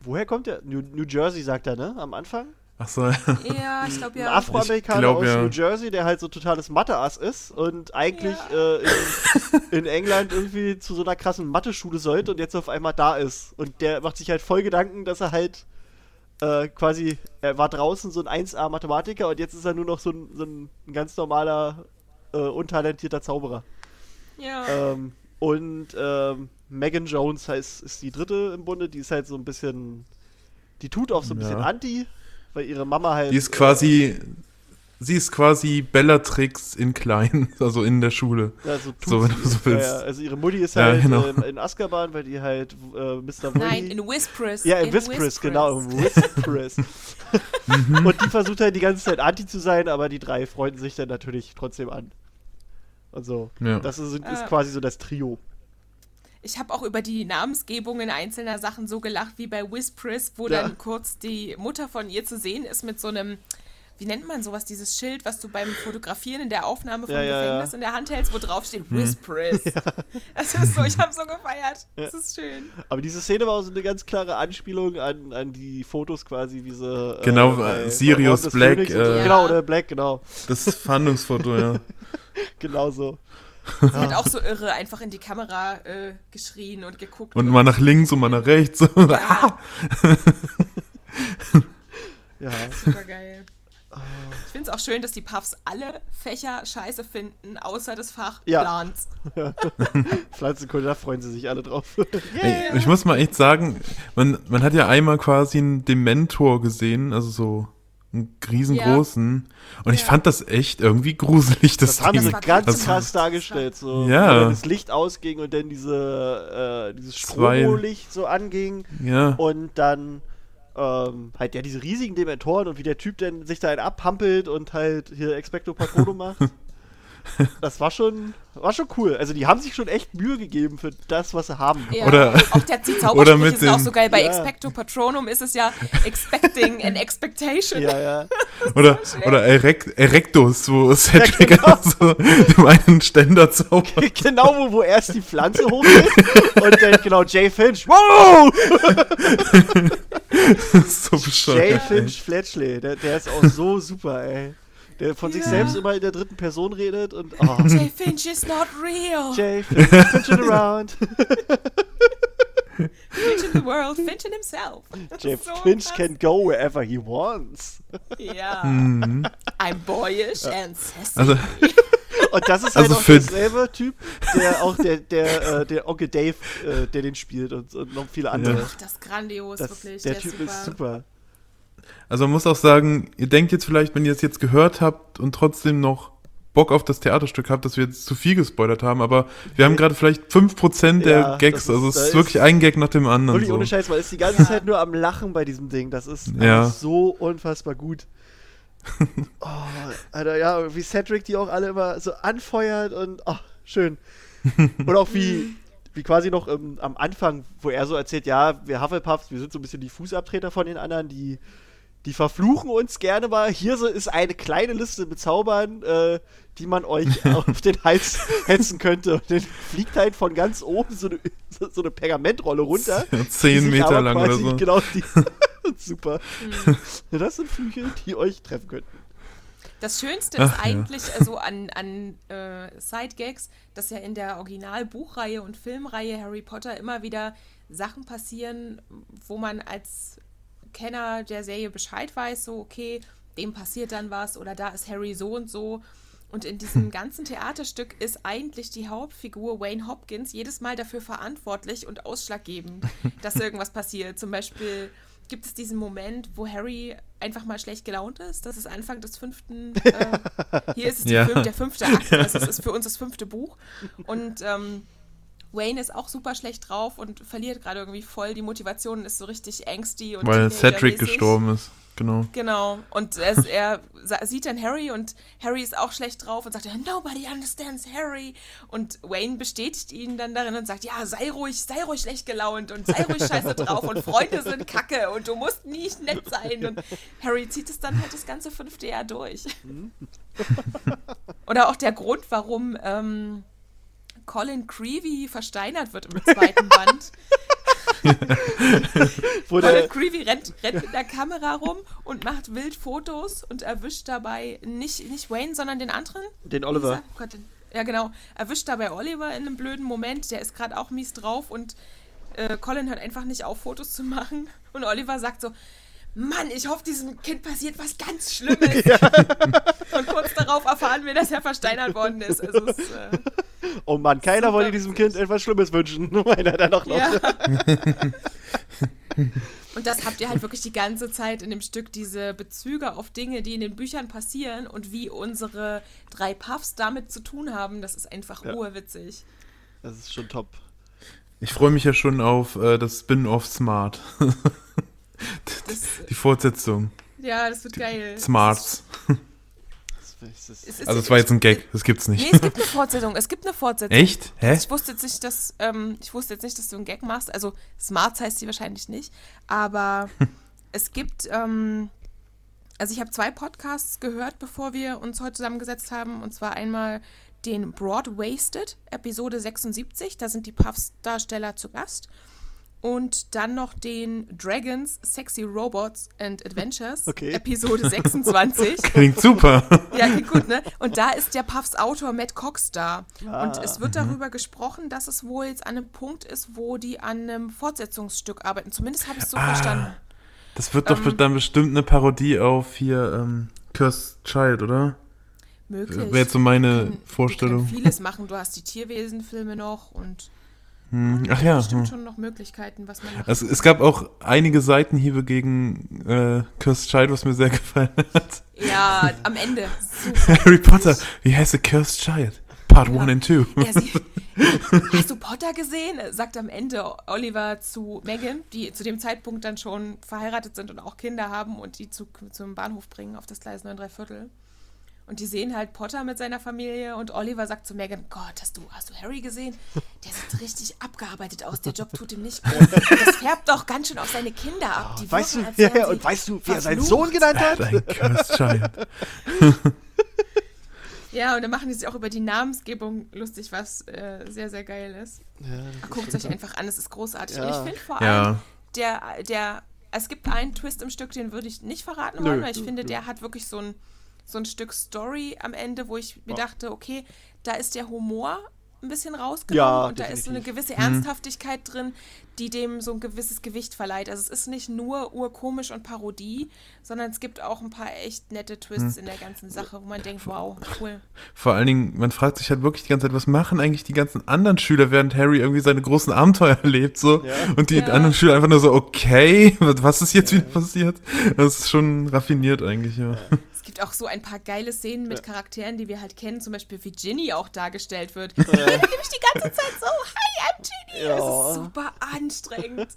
Woher kommt der? New, New Jersey, sagt er, ne? Am Anfang? Ach so, Ja, ich glaube Ein ja. Afroamerikaner Ich glaub, aus ja. New Jersey, der halt so totales Mathe-Ass ist und eigentlich Ja. äh, in, in England irgendwie zu so einer krassen Mathe-Schule sollte und jetzt auf einmal da ist. Und der macht sich halt voll Gedanken, dass er halt äh, quasi, er war draußen so ein 1A-Mathematiker und jetzt ist er nur noch so ein, so ein ganz normaler, äh, untalentierter Zauberer. Ja. Ähm, und ähm, Megan Jones heißt, ist die dritte im Bunde, die ist halt so ein bisschen, die tut auch so ein bisschen Ja. anti, weil ihre Mama halt. Die ist quasi, sie ist quasi Bellatrix in klein, also in der Schule. Äh, ja, so, tut so, wenn sie. du so willst. Ja, also ihre Mutti ist Ja, halt genau. ähm, in Azkaban, weil die halt äh, Mr. Woolley. Nein, in Whispers. Ja, in Whispers, genau, in Whispers. Und die versucht halt die ganze Zeit anti zu sein, aber die drei freunden sich dann natürlich trotzdem an. Und so. Ja. Das ist, ist Äh. quasi so das Trio. Ich habe auch über die Namensgebungen einzelner Sachen so gelacht wie bei Whispers, wo Ja. dann kurz die Mutter von ihr zu sehen ist mit so einem, wie nennt man sowas, dieses Schild, was du beim Fotografieren in der Aufnahme vom Ja, ja, Gefängnis ja. in der Hand hältst, wo drauf steht Mhm. Whispers. Das ist so, ich habe so gefeiert. Das ist schön. Aber diese Szene war auch so eine ganz klare Anspielung an, an die Fotos quasi, wie sie. Äh, Genau, bei- äh, Sirius Black, und so. äh, Genau, oder Black, genau. Das Fahndungsfoto, ja. Genau so. Sie hat auch so irre einfach in die Kamera äh, geschrien und geguckt. Und mal nach links und mal nach rechts. Ah! Ja. Super geil. Ich finde es auch schön, dass die Puffs alle Fächer scheiße finden, außer das Fach Ja. Plants. Pflanzenkunde, da freuen sie sich alle drauf. Ey, ich muss mal echt sagen, man, man hat ja einmal quasi einen Dementor gesehen, also so einen riesengroßen. Und ich Ja. fand das echt irgendwie gruselig, das, Das haben Ding. sie war ganz ganz krass krass. dargestellt. So, Ja. Wo dann das Licht ausging und dann diese, äh, dieses Zwei. Stromolicht so anging. Ja. Und dann ähm, halt ja diese riesigen Dementoren und wie der Typ dann sich da einen abhampelt und halt hier Expecto Patronum macht. Das war schon, war schon cool. Also die haben sich schon echt Mühe gegeben für das, was sie haben. Ja, Oder- auch der, oder mit sind auch so geil. Bei Ja. Expecto Patronum ist es ja expecting an expectation. Ja, ja. Oder, oder Erect, Erectus, wo Cedric genau. einfach so dem einen Ständer zaubert. genau, wo, wo erst die Pflanze hochgeht und dann genau Jay Finch. Wow! Das ist so bescheuert. Jay ey. Finch Fletchley, der, der ist auch so super, ey. Der von sich Ja. selbst immer in der dritten Person redet und oh, Jay Finch is not real. Jay Finch, Finching around. Finch in the world, Finch in himself. Jay so Finch can go wherever he wants. Ja. Mhm. I'm boyish and sassy. Also, Und das ist halt Also auch für- derselbe Typ, der auch der, der, äh, der Onkel Dave, äh, der den spielt und, und noch viele andere. Ach, das ist grandios, Das, wirklich. der Der, Typ ist super. ist super. also man muss auch sagen, ihr denkt jetzt vielleicht, wenn ihr es jetzt gehört habt und trotzdem noch Bock auf das Theaterstück habt, dass wir jetzt zu viel gespoilert haben, aber wir haben gerade vielleicht 5% der Ja, Gags, ist- also es ist ist- wirklich ein Gag nach dem anderen. Wirklich So. ohne Scheiß, man ist die ganze Zeit nur am Lachen bei diesem Ding. Das ist Ja. einfach so unfassbar gut. Oh, Alter, ja, wie Cedric die auch alle immer so anfeuert und oh, schön. Und auch wie, wie quasi noch ähm, am Anfang, wo er so erzählt, ja, wir Hufflepuffs, wir sind so ein bisschen die Fußabtreter von den anderen, die, die verfluchen uns gerne mal. Hier so ist eine kleine Liste mit Zaubern, äh, die man euch auf den Hals hetzen könnte. Und dann fliegt halt von ganz oben so eine, so, eine Pergamentrolle runter. Ja, Zehn Meter lang oder so. Genau, die, super. Ja, das sind Flüche, die euch treffen könnten. Das Schönste Ach, ist ja. eigentlich so an, an äh, Side-Gags, dass ja in der Original-Buchreihe und Filmreihe Harry Potter immer wieder Sachen passieren, wo man als Kenner der Serie Bescheid weiß, so, okay, dem passiert dann was oder da ist Harry so und so. Und in diesem ganzen Theaterstück ist eigentlich die Hauptfigur Wayne Hopkins jedes Mal dafür verantwortlich und ausschlaggebend, dass irgendwas passiert. Zum Beispiel gibt es diesen Moment, wo Harry einfach mal schlecht gelaunt ist. Das ist Anfang des fünften. Äh, hier ist es Ja. fünf, der fünfte Akt. Also es ist für uns das fünfte Buch. Und ähm, Wayne ist auch super schlecht drauf und verliert gerade irgendwie voll die Motivation und ist so richtig angsty und Weil Cedric gestorben ist. Genau. Genau. Und es, er sieht dann Harry und Harry ist auch schlecht drauf und sagt, nobody understands Harry. Und Wayne bestätigt ihn dann darin und sagt, ja, sei ruhig, sei ruhig schlecht gelaunt und sei ruhig scheiße drauf und Freunde sind kacke und du musst nicht nett sein. Und Harry zieht es dann halt das ganze fünfte Jahr durch. Oder auch der Grund, warum ähm, Colin Creevy versteinert wird im zweiten Band. Colin Creevy rennt, rennt mit der Kamera rum und macht wild Fotos und erwischt dabei nicht, nicht Wayne, sondern den anderen. den Oliver. oh Gott, den- ja, genau. Erwischt dabei Oliver in einem blöden Moment. Der ist gerade auch mies drauf und äh, Colin hört einfach nicht auf, Fotos zu machen. Und Oliver sagt so: Mann, ich hoffe, diesem Kind passiert was ganz Schlimmes. Und kurz darauf erfahren wir, dass er versteinert worden ist. Also es, äh, Oh Mann, keiner wollte diesem. Kind etwas Schlimmes wünschen. Meint er auch noch. ja. Und das habt ihr halt wirklich die ganze Zeit in dem Stück, diese Bezüge auf Dinge, die in den Büchern passieren und wie unsere drei Puffs damit zu tun haben. Das ist einfach Ja. urwitzig. Das ist schon top. Ich freue mich ja schon auf äh, das Spin-off Smart. Die Fortsetzung. ja, das wird geil. Smarts. Also es war jetzt ein Gag, das gibt's Nee, nicht. es gibt eine Fortsetzung. Es gibt eine Fortsetzung. Echt? Hä? Ich wusste jetzt nicht, dass ähm, ich wusste jetzt nicht, dass du einen Gag machst. Also Smarts heißt sie wahrscheinlich nicht, aber es gibt ähm, also ich habe zwei Podcasts gehört, bevor wir uns heute zusammengesetzt haben und zwar einmal den Broadwasted Episode 76, da sind die Puffs Darsteller zu Gast und dann noch den Dragons Sexy Robots and Adventures Okay. Episode 26. Klingt super. Ja, klingt gut, ne? Und da ist der Puffs Autor Matt Cox da. Ah. Und es wird darüber gesprochen, dass es wohl jetzt an einem Punkt ist, wo die an einem Fortsetzungsstück arbeiten. Zumindest habe ich es so Ah. verstanden. Das wird doch Ähm. dann bestimmt eine Parodie auf hier ähm, Cursed Child, oder? Möglich. Wäre jetzt so meine Die können Vorstellung. vieles machen. Du hast die Tierwesen-Filme noch und Ach ja. bestimmt Hm. schon noch Möglichkeiten, was man Also, es gab auch einige Seitenhiebe gegen äh, Cursed Child, was mir sehr gefallen hat. Ja, am Ende. Super. Harry Potter, wie heißt Cursed Child? Part 1 and 2. Ja, sie, hast du Potter gesehen? Sagt am Ende Oliver zu Megan, die zu dem Zeitpunkt dann schon verheiratet sind und auch Kinder haben und die zu, zum Bahnhof bringen auf das Gleis 9 3 Viertel. Und die sehen halt Potter mit seiner Familie und Oliver sagt zu Megan, Gott, hast du, hast du Harry gesehen? Der sieht richtig abgearbeitet aus, der Job tut ihm nicht gut. Das färbt doch ganz schön auf seine Kinder ab. Die Weißt du, wirken, als ja, ja, und weißt du, wie er seinen. Sohn genannt hat? Ja, und dann machen die sich auch über die Namensgebung lustig, was äh, sehr, sehr geil ist. Guckt euch einfach an, es ist großartig. Und Ja. ich finde vor allem, Ja. der, der, es gibt einen Twist im Stück, den würde ich nicht verraten Nö, wollen, weil ich nö, finde, nö. der hat wirklich so ein, so ein Stück Story am Ende, wo ich mir dachte, okay, da ist der Humor ein bisschen rausgenommen Ja, und da ist so eine definitiv. gewisse Ernsthaftigkeit drin, die dem so ein gewisses Gewicht verleiht. Also es ist nicht nur urkomisch und Parodie, sondern es gibt auch ein paar echt nette Twists in der ganzen Sache, wo man denkt, wow, cool. Vor allen Dingen, man fragt sich halt wirklich die ganze Zeit, was machen eigentlich die ganzen anderen Schüler, während Harry irgendwie seine großen Abenteuer erlebt, so. Ja. Und die Ja. anderen Schüler einfach nur so, okay, was ist jetzt wieder passiert? Das ist schon raffiniert eigentlich, ja. Es gibt auch so ein paar geile Szenen mit Charakteren, die wir halt kennen, zum Beispiel wie Ginny auch dargestellt wird. Ich bin nämlich die ganze Zeit so, hi, I'm Ginny. Das Ja. ist super anstrengend.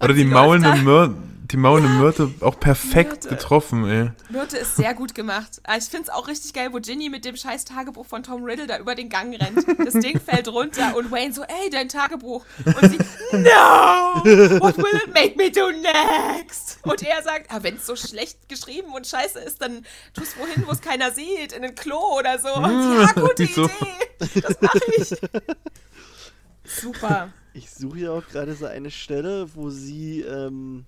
Oder die sie läuft maulende, da- Mör die maulende Myrte auch perfekt Myrte. getroffen, ey. Myrte ist sehr gut gemacht. Aber Ich finde es auch richtig geil, wo Ginny mit dem scheiß Tagebuch von Tom Riddle da über den Gang rennt. Das Ding fällt runter und Wayne so, ey, dein Tagebuch. Und sie, no, what will it make me do next? Und er sagt, ah, wenn es so schlecht geschrieben und scheiße ist, dann tu es wohin, wo es keiner sieht, in ein Klo oder so. Und sie, ja, gute Wieso? Idee, das mache ich. Super. Ich suche hier auch gerade so eine Stelle, wo sie ähm,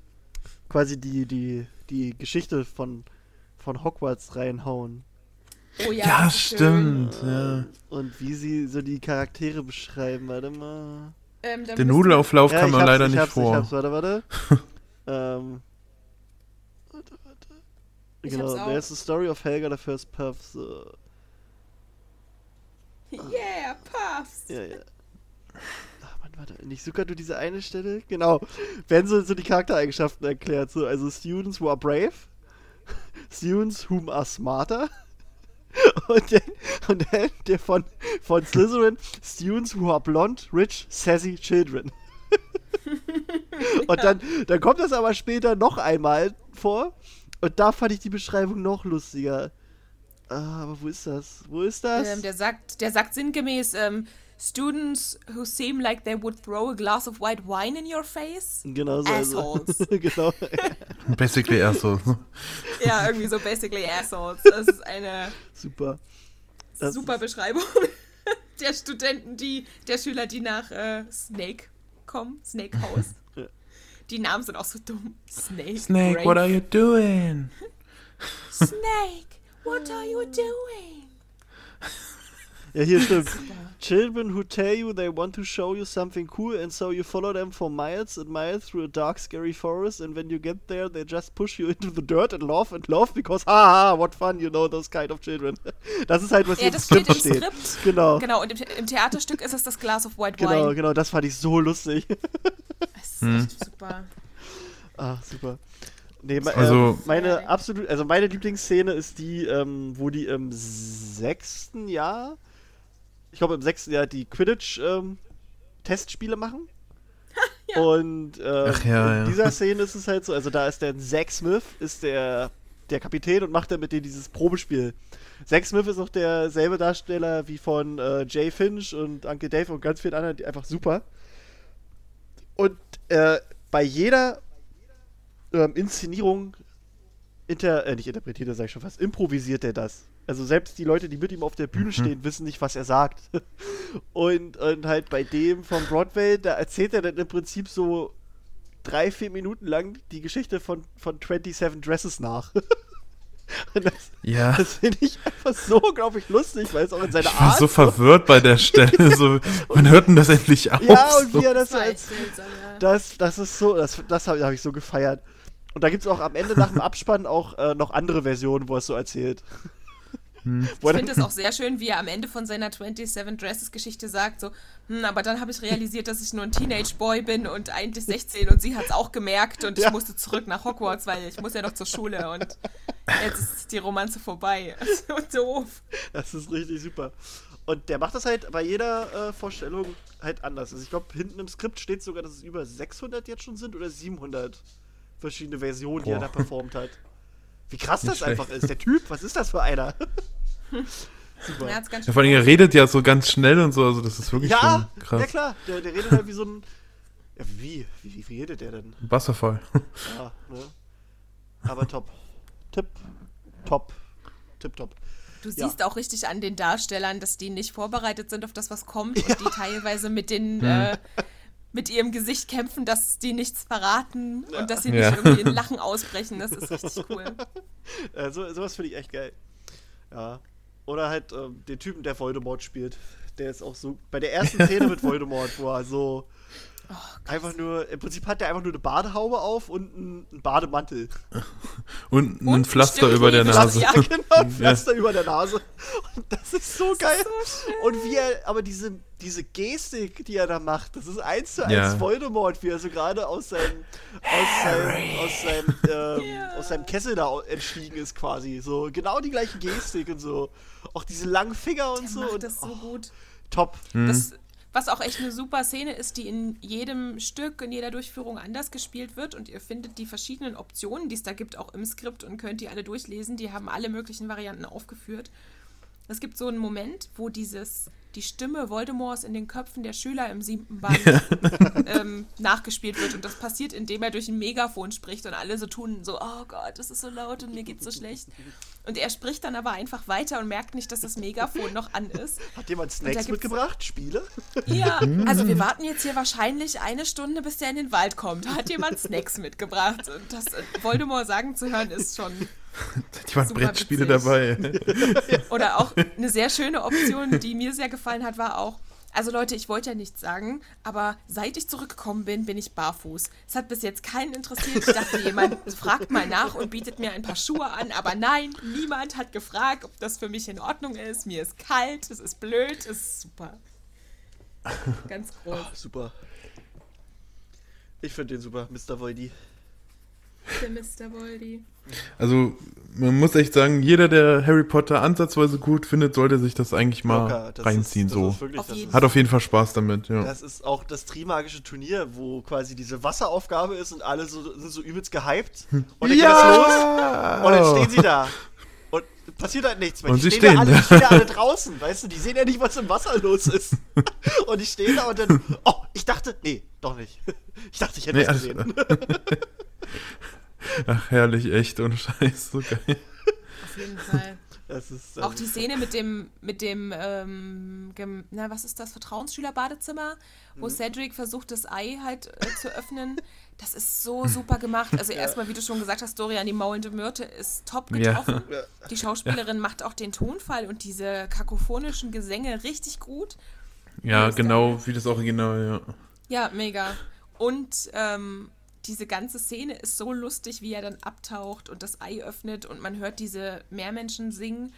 quasi die, die, die Geschichte von, von Hogwarts reinhauen. Oh ja, Ja, stimmt, ja. Und wie sie so die Charaktere beschreiben. Warte mal. Ähm, Der Nudelauflauf Ja, man hab's, leider ich nicht hab's, vor. Ich hab's, warte, warte. ähm, warte, warte. Ich Genau, hab's auch. there's the story of Helga, the first puff. So. Yeah, Puffs. Ja, ja. Warte. Nicht sogar nur diese eine Stelle? Genau. Werden so, so die Charaktereigenschaften erklärt. So, also Students who are brave, Students whom are smarter. Und dann, und dann der von, von Slytherin, Students who are blonde, rich, sassy children. und dann, dann kommt das aber später noch einmal vor. Und da fand ich die Beschreibung noch lustiger. Ah, aber wo ist das? Wo ist das? Ähm, der sagt, der sagt sinngemäß, ähm, Students who seem like they would throw a glass of white wine in your face. Genau so. Assholes. genau. Basically so. Ja, irgendwie so basically assholes. Das ist eine Super. Das super ist- Beschreibung der Studenten, die, der Schüler, die nach äh, Snake kommen. Snake House. Die Namen sind auch so dumm. Snake. Snake, Brave. what are you doing? Snake, what are you doing? Ja, hier stimmt. Children who tell you they want to show you something cool and so you follow them for miles and miles through a dark, scary forest and when you get there they just push you into the dirt and laugh and laugh because haha, what fun, you know, those kind of children. Das ist halt, was Ja, hier das im steht Skript im steht. Skript. Genau. Genau, und im, im Theaterstück ist es das Glass of White Genau, Wine. genau, das fand ich so lustig. Das ist echt super. Ah, super. Nee, Also- äh, meine absolut, also meine Lieblingsszene ist die, ähm, wo die im sechsten Jahr, ich glaube im sechsten Jahr die Quidditch-Testspiele machen. Und ähm, ja, in ja. dieser Szene ist es halt so, also da ist der Zack Smith, ist der, der Kapitän und macht dann mit denen dieses Probespiel. Zack Smith ist auch derselbe Darsteller wie von äh, Jay Finch und Uncle Dave und ganz vielen anderen, die einfach super. Und äh, bei jeder ähm, Inszenierung inter, äh, nicht interpretiert er, sag ich schon fast, improvisiert er das. Also selbst die Leute, die mit ihm auf der Bühne stehen, wissen nicht, was er sagt. und, und halt bei dem von Broadway, da erzählt er dann im Prinzip so drei, vier Minuten lang die Geschichte von, von 27 Dresses nach. und das, Ja. das finde ich einfach so unglaublich lustig, weil es auch in seiner Ich war Art. so verwirrt bei der Stelle. So, wann hört denn das endlich auf? ja, und so. wie er das Das so. Das, das ist so, das, das habe hab ich so gefeiert. Und da gibt es auch am Ende nach dem Abspann auch äh, noch andere Versionen, wo er es so erzählt. Er Ich finde es auch sehr schön, wie er am Ende von seiner 27 Dresses Geschichte sagt, so, hm, aber dann habe ich realisiert, dass ich nur ein Teenage Boy bin und eigentlich 16 und sie hat es auch gemerkt und Ja. ich musste zurück nach Hogwarts, weil ich muss ja noch zur Schule und jetzt ist die Romanze vorbei. So doof. Das ist richtig super. Und der macht das halt bei jeder äh, Vorstellung halt anders. Also ich glaube, hinten im Skript steht sogar, dass es über 600 jetzt schon sind oder 700 verschiedene Versionen, die er da Boah. performt hat. Wie krass das einfach ist. Der Typ, was ist das für einer? super. Er Ja, vor allem, er redet ja so ganz schnell und so, also das ist wirklich Ja, schon krass. ja klar. Der, der redet halt wie so ein. Ja, wie? Wie, wie redet der denn? Wasserfall. Ja, ne? Aber top. Tipp, top. Tipp, top. Du Ja. siehst auch richtig an den Darstellern, dass die nicht vorbereitet sind auf das, was kommt und die teilweise mit den äh, mit ihrem Gesicht kämpfen, dass die nichts verraten und dass sie nicht Ja. irgendwie in Lachen ausbrechen. Das ist richtig cool. Äh, so, sowas finde ich echt geil. Ja. Oder halt ähm, den Typen, der Voldemort spielt. Der ist auch so. Bei der ersten Szene mit Voldemort, wo er so. Einfach nur. Im Prinzip hat der einfach nur eine Badehaube auf und einen, Bademantel. Und ein Und Pflaster über der Nase. Ja, genau, ein Pflaster über der Nase. Und das ist so geil. und wie er, aber diese, diese Gestik, die er da macht, das ist eins zu eins Ja. Voldemort, wie er so gerade aus seinem, aus seinem, aus seinem, ähm, aus seinem Kessel da entstiegen ist quasi. So, genau die gleiche Gestik und so. Auch diese langen Finger und Der so. macht und, das so oh, gut. Top. Das, was auch echt eine super Szene ist, die in jedem Stück, in jeder Durchführung anders gespielt wird und ihr findet die verschiedenen Optionen, die es da gibt, auch im Skript und könnt die alle durchlesen. Die haben alle möglichen Varianten aufgeführt. Es gibt so einen Moment, wo dieses, die Stimme Voldemorts in den Köpfen der Schüler im siebten Band ähm, nachgespielt wird. Und das passiert, indem er durch ein Megafon spricht und alle so tun, so, oh Gott, das ist so laut und mir geht's so schlecht. Und er spricht dann aber einfach weiter und merkt nicht, dass das Megafon noch an ist. Hat jemand Snacks mitgebracht? Spiele? Ja, also wir warten jetzt hier wahrscheinlich eine Stunde, bis der in den Wald kommt. Hat jemand Snacks mitgebracht? Und das äh, Voldemort sagen zu hören ist schon. Die waren Super Brettspiele witzig. dabei. Oder auch eine sehr schöne Option, die mir sehr gefallen hat, war auch. Also Leute, ich wollte ja nichts sagen, aber seit ich zurückgekommen bin, bin ich barfuß. Es hat bis jetzt keinen interessiert. Ich dachte, jemand fragt mal nach und bietet mir ein paar Schuhe an, aber nein, niemand hat gefragt, ob das für mich in Ordnung ist. Mir ist kalt, es ist blöd, es ist super. Ganz groß. Super. Ich finde den super, Mr. Voldy. Der Mr. Voldy. Also, man muss echt sagen, jeder, der Harry Potter ansatzweise gut findet, sollte sich das eigentlich mal Locker, das reinziehen. ist, das so. Wirklich, Auf das Hat auf jeden Fall Spaß damit, ja. Das ist auch das Trimagische Turnier, wo quasi diese Wasseraufgabe ist und alle so, sind so übelst gehypt. Und dann geht es los und dann stehen sie da. Und passiert halt nichts mehr. Und die sie stehen, stehen ja alle, da. die stehen ja alle draußen, weißt du? Die sehen ja nicht, was im Wasser los ist. und ich stehe da und dann, oh, ich dachte, nee, doch nicht. Ich dachte, ich hätte Nee, was gesehen. ach, herrlich, echt, ohne Scheiß, so geil. Auf jeden Fall. Das ist, Auch ähm, die Szene mit dem, mit dem, ähm, gem, na, was ist das, Vertrauensschülerbadezimmer, wo Cedric versucht, das Ei halt äh, zu öffnen. Das ist so super gemacht. Also erstmal, wie du schon gesagt hast, Dorian, die maulende Myrte ist top Ja. getroffen. Ja. Die Schauspielerin macht auch den Tonfall und diese kakophonischen Gesänge richtig gut. Ja, genau, wie das Original, ja. Ja, mega. Und ähm, diese ganze Szene ist so lustig, wie er dann abtaucht und das Ei öffnet und man hört diese Meermenschen singen.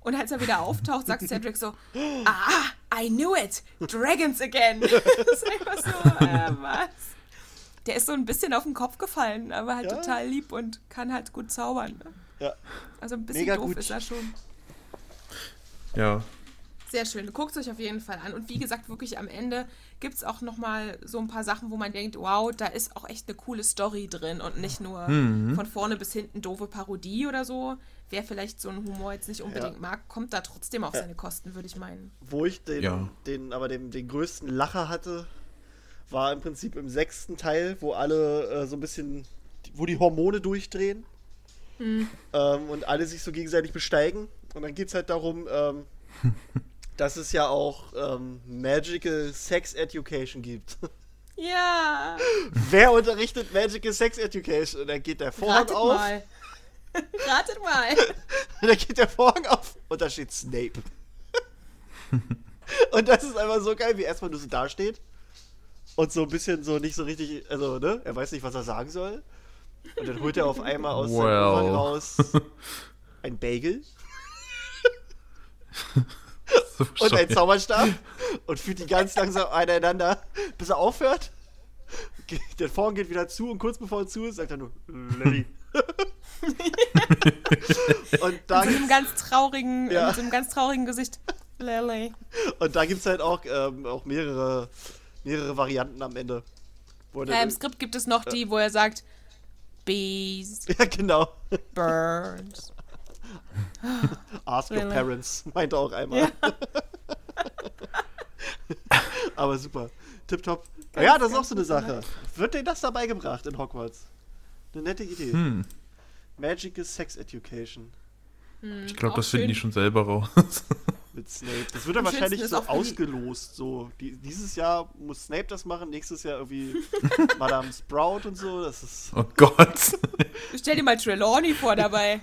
Und als er wieder auftaucht, sagt Cedric so, ah, I knew it, Dragons again. das ist einfach so, äh, was? der ist so ein bisschen auf den Kopf gefallen, aber halt Ja. total lieb und kann halt gut zaubern. Ne? Ja. Also ein bisschen Mega doof gut. ist er schon. Ja. Sehr schön. Guckt es euch auf jeden Fall an. Und wie gesagt, wirklich am Ende gibt es auch nochmal so ein paar Sachen, wo man denkt, wow, da ist auch echt eine coole Story drin und nicht nur von vorne bis hinten doofe Parodie oder so. Wer vielleicht so einen Humor jetzt nicht unbedingt Ja. mag, kommt da trotzdem auf seine Kosten, würde ich meinen. Wo ich den, Ja. den aber den, den größten Lacher hatte, war im Prinzip im sechsten Teil, wo alle äh, so ein bisschen, wo die Hormone durchdrehen ähm, und alle sich so gegenseitig besteigen. Und dann geht es halt darum, ähm, dass es ja auch ähm, Magical Sex Education gibt. Ja, Wer unterrichtet Magical Sex Education? Und dann geht der Vorhang ratet auf. mal. ratet mal. Und dann geht der Vorhang auf und da steht Snape. und das ist einfach so geil, wie erstmal nur so dasteht. Und so ein bisschen so nicht so richtig, also, ne? Er weiß nicht, was er sagen soll. Und dann holt er auf einmal aus seinem Well. Umhang raus ein Bagel So und ein. Zauberstab und führt die ganz langsam aneinander, bis er aufhört. Der Vorhang geht wieder zu und kurz bevor er zu ist, sagt er nur Lilly. und da Mit so einem ganz traurigen, Ja. mit so einem ganz traurigen Gesicht. Lily. und da gibt's halt auch, ähm, auch mehrere, mehrere Varianten am Ende. Wo Ja, im Skript gibt es noch die, wo er sagt, Bees, ja, genau. Birds. Ask your Really? parents, meinte auch einmal. Aber super. Tipptopp. Ja, das ist auch so eine Sache. Wird dir das dabei gebracht in Hogwarts? Eine nette Idee. Hm. Magical Sex Education Ich glaube, das finden die schon selber raus. mit Snape. Das wird dann wahrscheinlich so ausgelost. So, die, dieses Jahr muss Snape das machen, nächstes Jahr irgendwie Madame Sprout und so. Das ist. Oh Gott. Stell dir mal Trelawney vor dabei.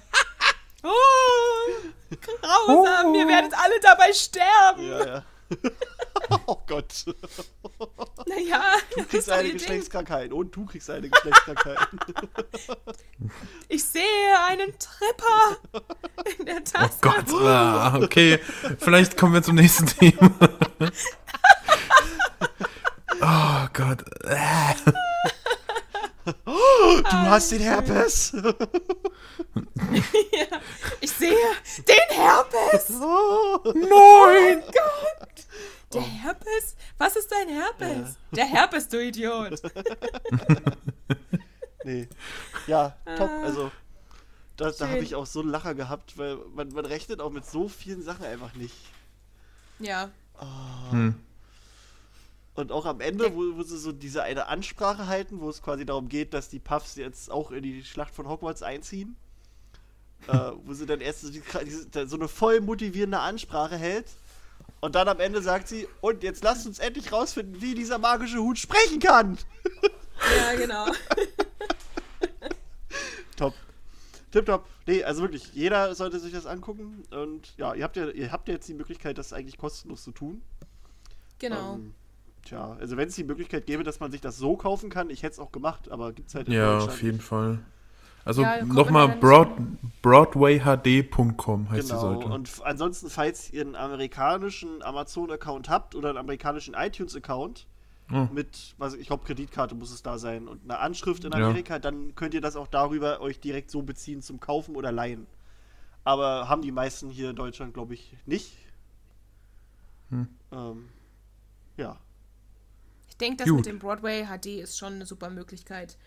Oh, grausam, ihr werdet alle dabei sterben. Ja, ja. oh Gott. Naja, Du kriegst eine Ding. Geschlechtskrankheit und du kriegst eine Geschlechtskrankheit. Ich sehe einen Tripper in der Oh Tasse. Gott. Ah, okay. Vielleicht kommen wir zum nächsten Thema. Oh Gott. Du hast den Herpes. Ich sehe den Herpes. Oh. Nein. Der Herpes? Was ist dein Herpes? Der Herpes, du Idiot. Nee. Ja, top. Ah. Also, da, da habe ich auch so einen Lacher gehabt, weil man, man rechnet auch mit so vielen Sachen einfach nicht. Ja, Hm. Und auch am Ende, wo, wo sie so diese eine Ansprache halten, wo es quasi darum geht, dass die Puffs jetzt auch in die Schlacht von Hogwarts einziehen. Äh, wo sie dann erst so, so eine voll motivierende Ansprache hält. Und dann am Ende sagt sie, und jetzt lasst uns endlich rausfinden, wie dieser magische Hut sprechen kann. ja, genau. Top. Tipptopp. Nee, also wirklich, jeder sollte sich das angucken. Und ja, ihr habt ja, ihr habt ja jetzt die Möglichkeit, das eigentlich kostenlos zu tun. Genau. Ähm, tja, also wenn es die Möglichkeit gäbe, dass man sich das so kaufen kann, ich hätte es auch gemacht, aber gibt es halt in Ja, Deutschland auf jeden Fall. Also Ja, nochmal Broad, broadwayhd.com heißt die Genau. Seite. Und ansonsten, falls ihr einen amerikanischen Amazon-Account habt oder einen amerikanischen iTunes-Account Oh. mit, was ich glaube, Kreditkarte muss es da sein und eine Anschrift in Ja. Amerika, dann könnt ihr das auch darüber euch direkt so beziehen zum Kaufen oder Leihen. Aber haben die meisten hier in Deutschland, glaube ich, nicht. Hm. Ähm, ja. Ich denke, das Gut. mit dem Broadway HD ist schon eine super Möglichkeit.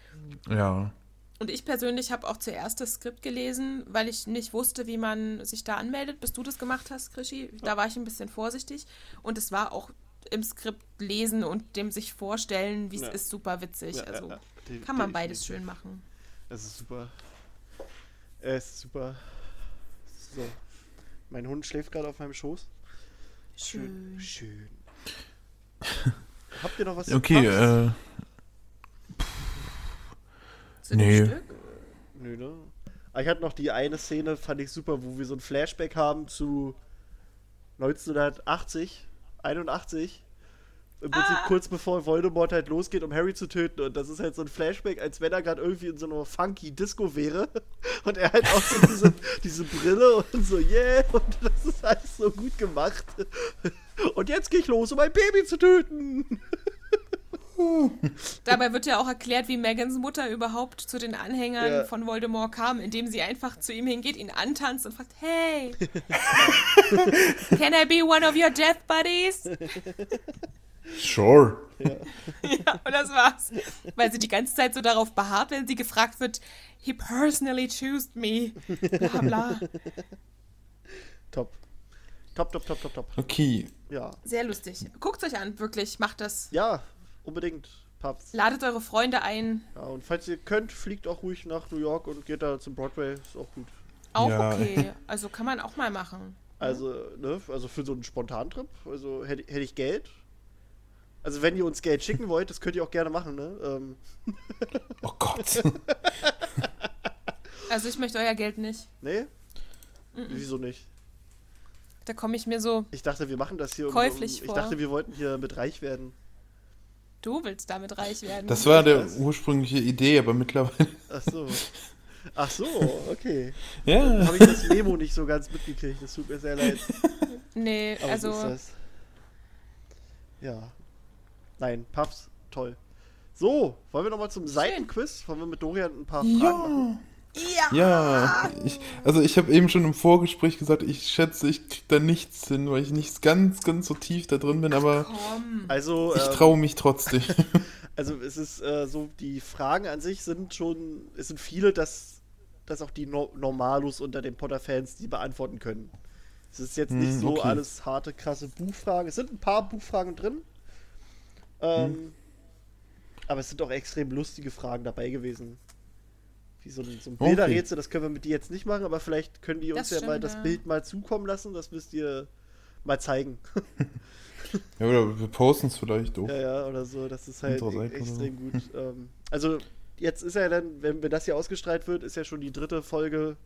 Ja. Und ich persönlich habe auch zuerst das Skript gelesen, weil ich nicht wusste, wie man sich da anmeldet, bis du das gemacht hast, Krischi. Da war ich ein bisschen vorsichtig. Und es war auch im Skript lesen und dem sich vorstellen, wie es Ja. ist, super witzig. Ja, also ja, ja. De- kann man beides schön machen. Es ist super. Es ist super. So. Mein Hund schläft gerade auf meinem Schoß. Schön. Schön. Habt ihr noch was? zu Okay, äh, Sind Nee. Stück? Nö, ne? Aber ich hatte noch die eine Szene, fand ich super, wo wir so ein Flashback haben zu 1980, 81. Im Prinzip kurz bevor Voldemort halt losgeht, um Harry zu töten. Und das ist halt so ein Flashback, als wenn er gerade irgendwie in so einer funky Disco wäre. Und er halt auch so diese, diese Brille und so, yeah. Und das ist alles so gut gemacht. Und jetzt gehe ich los, um ein Baby zu töten. Dabei wird ja auch erklärt, wie Megans Mutter überhaupt zu den Anhängern Ja. von Voldemort kam, indem sie einfach zu ihm hingeht, ihn antanzt und fragt, hey, can I be one of your death buddies? Sure. Ja, und das war's. Weil sie die ganze Zeit so darauf beharrt, wenn sie gefragt wird, he personally choosed me, bla bla. Top. Top, top, top, top, top. Okay. Ja. Sehr lustig. Guckt euch an, wirklich, macht das. Ja, unbedingt, Papst. Ladet eure Freunde ein. Ja, und falls ihr könnt, fliegt auch ruhig nach New York und geht da zum Broadway. Ist auch gut. Auch Ja. okay. Also kann man auch mal machen. Also, ne, also für so einen Spontantrip, also hätte hätte ich Geld. Also wenn ihr uns Geld schicken wollt, das könnt ihr auch gerne machen, ne? Ähm, Oh Gott. Also ich möchte euer Geld nicht. nee? Wieso nicht? Da komme ich mir so, Ich dachte, wir machen das hier um, Käuflich um Ich vor. dachte, wir wollten hier mit reich werden. Du willst damit reich werden. Das war der ursprüngliche Idee, aber mittlerweile. Ach so. Ach so, okay. Ja. Habe ich das Memo nicht so ganz mitgekriegt. Das tut mir sehr leid. nee, Aber so also ist das. Ja. Nein, Paps, toll. So, wollen wir nochmal zum Seitenquiz? Wollen wir mit Dorian ein paar Fragen machen? Ja. Ja. Ich, also ich habe eben schon im Vorgespräch gesagt, ich schätze, ich krieg da nichts hin, weil ich nicht ganz, ganz so tief da drin bin, aber. Also, ich ähm, traue mich trotzdem. also es ist äh, so, die Fragen an sich sind schon, es sind viele, dass, dass auch die no Normalos unter den Potter-Fans die beantworten können. Es ist jetzt nicht Hm, so okay. alles harte, krasse Buchfragen. Es sind ein paar Buchfragen drin. Ähm, Hm. Aber es sind auch extrem lustige Fragen dabei gewesen. Wie so ein, so ein Okay. Bilderrätsel, das können wir mit dir jetzt nicht machen, aber vielleicht können die uns Das ja mal stimmt, das ja. Bild mal zukommen lassen, das müsst ihr mal zeigen. ja, oder wir posten es vielleicht auch. Ja, ja, oder so. Das ist halt e- extrem gut. Ähm, also, jetzt ist ja dann, wenn, wenn das hier ausgestrahlt wird, ist ja schon die dritte Folge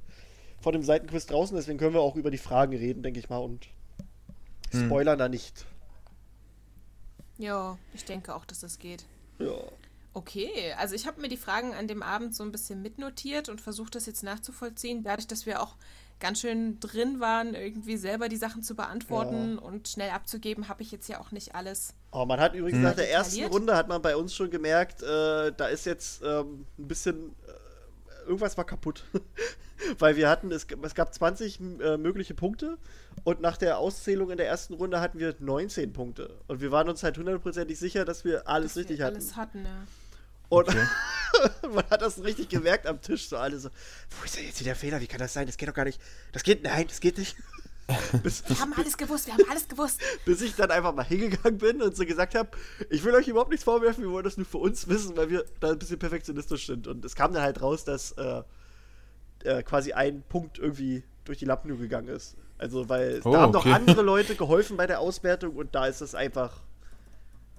von dem Seitenquiz draußen. Deswegen können wir auch über die Fragen reden, denke ich mal. Und Hm. spoilern da nicht. Ja, ich denke auch, dass das geht. Ja. Okay, also ich habe mir die Fragen an dem Abend so ein bisschen mitnotiert und versucht, das jetzt nachzuvollziehen. Dadurch, dass wir auch ganz schön drin waren, irgendwie selber die Sachen zu beantworten und schnell abzugeben, habe ich jetzt ja auch nicht alles. Aber man hat übrigens Hm. nach der ersten? Runde, hat man bei uns schon gemerkt, äh, da ist jetzt ähm, ein bisschen, äh, irgendwas war kaputt. Weil wir hatten, es, es gab 20 äh, mögliche Punkte und nach der Auszählung in der ersten Runde hatten wir 19 Punkte. Und wir waren uns halt hundertprozentig sicher, dass wir alles dass wir richtig hatten. Alles hatten, ja. Und man hat das richtig gemerkt am Tisch, so alle so, wo ist denn jetzt wieder der Fehler? Wie kann das sein? Das geht doch gar nicht. Das geht, nein, das geht nicht. bis, Wir haben alles gewusst, wir haben alles gewusst. bis ich dann einfach mal hingegangen bin und so gesagt habe, ich will euch überhaupt nichts vorwerfen, wir wollen das nur für uns wissen, weil wir da ein bisschen perfektionistisch sind. Und es kam dann halt raus, dass äh, äh, quasi ein Punkt irgendwie durch die Lampen nur gegangen ist. Also, weil Oh, da haben noch okay. andere Leute geholfen bei der Auswertung und da ist es einfach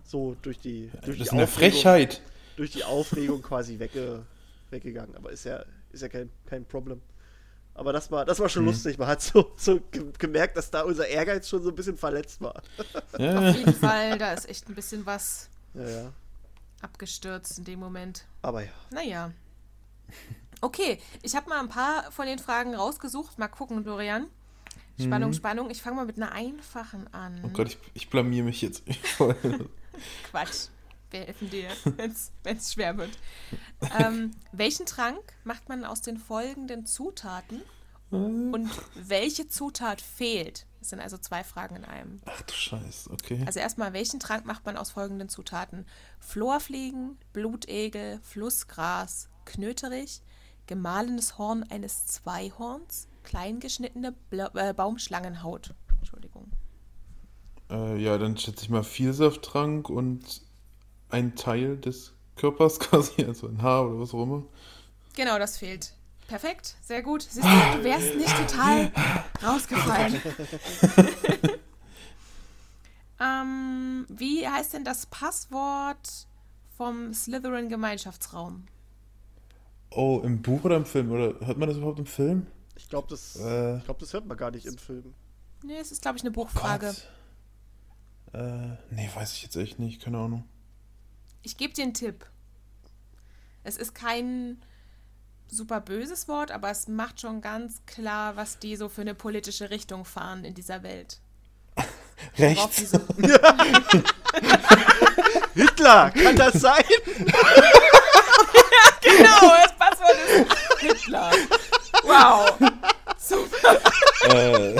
so durch die, durch Das ist die eine Aufregung- Frechheit. Durch die Aufregung quasi wegge, weggegangen. Aber ist ja, ist ja kein, kein Problem. Aber das war, das war Mhm. schon lustig. Man hat so, so ge gemerkt, dass da unser Ehrgeiz schon so ein bisschen verletzt war. Ja. Auf jeden Fall, da ist echt ein bisschen was Ja, ja. abgestürzt in dem Moment. Aber ja. Naja. Okay, ich habe mal ein paar von den Fragen rausgesucht. Mal gucken, Dorian. Spannung, Spannung. Ich fange mal mit einer einfachen an. Oh Gott, ich, ich blamier mich jetzt. Quatsch. Wir helfen dir, wenn es schwer wird. Ähm, welchen Trank macht man aus den folgenden Zutaten? Und welche Zutat fehlt? Das sind also zwei Fragen in einem. Ach du Scheiß, okay. Also erstmal, welchen Trank macht man aus folgenden Zutaten? Florfliegen, Blutegel, Flussgras, Knöterich, gemahlenes Horn eines Zweihorns, kleingeschnittene Bla äh, Baumschlangenhaut. Entschuldigung. Äh, ja, dann schätze ich mal Vielsafttrank und ein Teil des Körpers quasi, also ein Haar oder was auch immer. Genau, das fehlt. Perfekt, sehr gut. Siehst du, du wärst nicht total rausgefallen. ähm, wie heißt denn das Passwort vom Slytherin-Gemeinschaftsraum? Oh, im Buch oder im Film? Oder hört man das überhaupt im Film? Ich glaube, das, Äh. ich glaub, das hört man gar nicht im Film. Nee, es ist, glaube ich, eine Buchfrage. Gott. Äh, nee, weiß ich jetzt echt nicht, keine Ahnung. Ich gebe dir einen Tipp. Es ist kein super böses Wort, aber es macht schon ganz klar, was die so für eine politische Richtung fahren in dieser Welt. Rechts. so, Hitler, kann das sein? Genau, das Passwort ist Hitler. Wow. Super. Äh,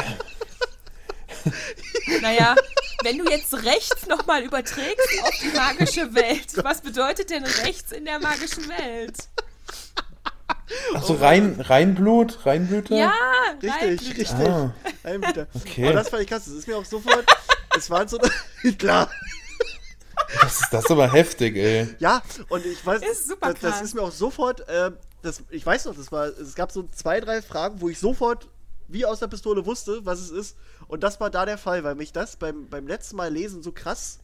Naja, wenn du jetzt rechts nochmal überträgst auf die magische Welt, was bedeutet denn rechts in der magischen Welt? Achso, Rein, Reinblut? Reinblüter? Ja, Richtig, Reinblüter. richtig. Ah, Ein Meter. Okay. Aber das fand ich krass. Das ist mir auch sofort. Es waren so. Hitler. das, ist, das ist aber heftig, ey. Ja, und ich weiß, Ist super das, das ist mir auch sofort, ähm, das, ich weiß noch, das war, es gab so zwei, drei Fragen, wo ich sofort wie aus der Pistole wusste, was es ist. Und das war da der Fall, weil mich das beim, beim letzten Mal lesen so krass,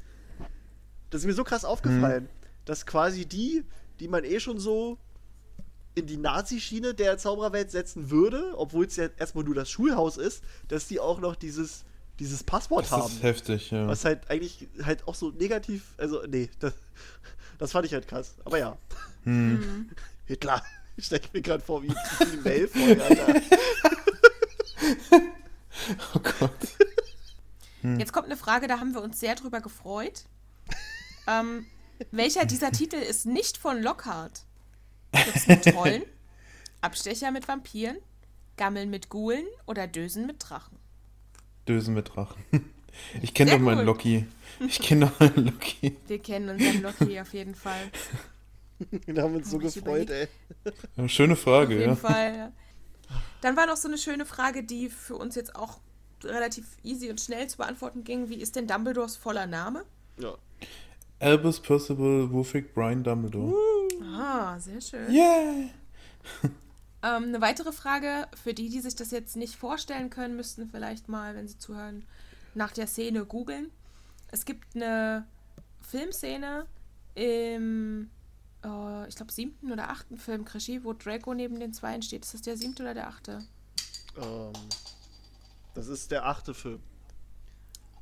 das ist mir so krass aufgefallen, dass quasi die, die man eh schon so in die Nazi-Schiene der Zaubererwelt setzen würde, obwohl es ja erstmal nur das Schulhaus ist, dass die auch noch dieses, dieses Passwort Das haben. ist heftig, ja. Was halt eigentlich halt auch so negativ, also nee, das, das fand ich halt krass. Aber ja. Hm. Hitler. Ich stelle mir gerade vor, wie, die Mail vorher, Alter. Oh Gott. Jetzt kommt eine Frage, da haben wir uns sehr drüber gefreut. Ähm, welcher dieser Titel ist nicht von Lockhart? Trips mit Trollen, Abstecher mit Vampiren, Gammeln mit Gulen oder Dösen mit Drachen? Dösen mit Drachen. Ich kenne doch meinen cool. Loki. Ich kenne doch meinen Loki. Wir kennen unseren Loki auf jeden Fall. Da haben wir uns so Oh, gefreut, ey. Ja, Schöne Frage, Auf jeden ja. Fall. ja. Dann war noch so eine schöne Frage, die für uns jetzt auch relativ easy und schnell zu beantworten ging. Wie ist denn Dumbledores voller Name? Ja. Albus Percival Wulfric Brian Dumbledore. Ah, sehr schön. Yeah! Ähm, eine weitere Frage, für die, die sich das jetzt nicht vorstellen können, müssten vielleicht mal, wenn sie zuhören, nach der Szene googeln. Es gibt eine Filmszene im, äh, ich glaube, siebten oder achten Film Krischi, wo Draco neben den Zweien steht. Ist das der siebte oder der achte? Ähm, das ist der achte Film.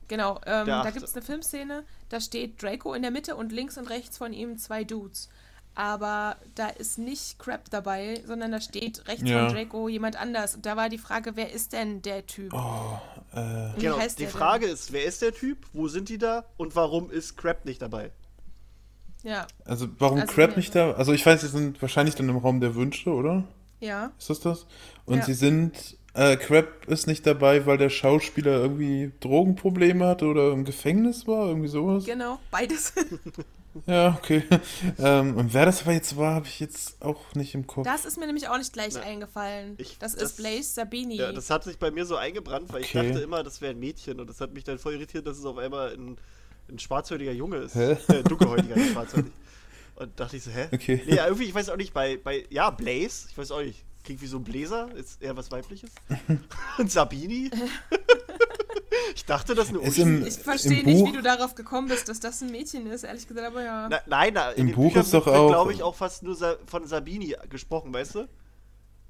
Genau, ähm, da gibt es eine Filmszene, da steht Draco in der Mitte und links und rechts von ihm zwei Dudes. Aber da ist nicht Crab dabei, sondern da steht rechts Ja. von Draco jemand anders. Und da war die Frage, wer ist denn der Typ? Oh, äh, Wie Genau. heißt Die der denn? Frage ist, wer ist der Typ? Wo sind die da? Und warum ist Crab nicht dabei? Ja, also warum Also Crab nicht da? Also ich weiß, sie sind wahrscheinlich dann im Raum der Wünsche, oder? ja. Ist das das? Und Ja. sie sind, äh, Crab ist nicht dabei, weil der Schauspieler irgendwie Drogenprobleme hatte oder im Gefängnis war, irgendwie sowas. Genau, beides. Ja, okay. ähm, und wer das aber jetzt war, habe ich jetzt auch nicht im Kopf. Das ist mir nämlich auch nicht gleich Na, eingefallen. ich- das, das- ist Blaze Sabini. Ja, das hat sich bei mir so eingebrannt, weil Okay. ich dachte immer, das wäre ein Mädchen. Und das hat mich dann voll irritiert, dass es auf einmal ein, ein schwarzhäutiger Junge ist. Hä? Äh, dunkelhäutiger, nicht schwarzhäutig. Und dachte ich so, hä? Okay. Nee, irgendwie, ich weiß auch nicht, bei, bei ja, Blaze, ich weiß auch nicht, klingt wie so ein Bläser, ist eher was Weibliches. Und Sabini? ich dachte, das ist eine Ist im- ich verstehe nicht, Buch- wie du darauf gekommen bist, dass das ein Mädchen ist, ehrlich gesagt, aber ja. Na, nein, na, Im Buch Büchern ist doch wird, auch- glaube ich, auch fast nur Sa von Sabini gesprochen, weißt du?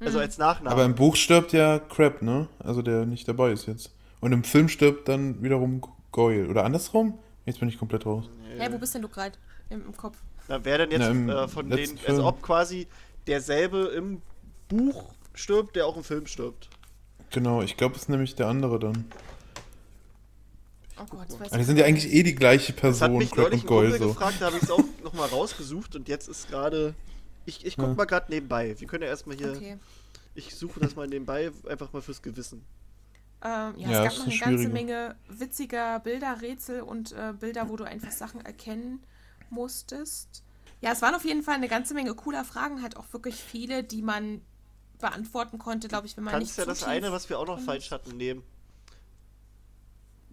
Also als Nachname. Aber im Buch stirbt ja Crab, ne? Also der nicht dabei ist jetzt. Und im Film stirbt dann wiederum Goyle. Oder andersrum? Jetzt bin ich komplett raus. Hä, wo bist denn du gerade im, im Kopf? Na, wer denn jetzt Na, äh, von den, letzten also Film. ob quasi derselbe im Buch stirbt, der auch im Film stirbt. Genau, ich glaube, es ist nämlich der andere dann. Oh Gott, das weiß Aber die ich sind ja eigentlich eh die gleiche Das hat Person, mich Crab und Goyle so. gefragt, da habe ich es auch nochmal rausgesucht und jetzt ist gerade. Ich, ich guck Ja. mal gerade nebenbei. Wir können ja erstmal hier. Okay. Ich suche das mal nebenbei, einfach mal fürs Gewissen. Ja, Ähm, ja, es ist gab noch eine eine ganze. Menge witziger Bilder, Rätsel und äh, Bilder, wo du einfach Sachen erkennen musstest. Ja, es waren auf jeden Fall eine ganze Menge cooler Fragen, halt auch wirklich viele, die man beantworten konnte, glaube ich, wenn man Kannst nicht ja zu das eine, was wir auch noch falsch hatten, nehmen.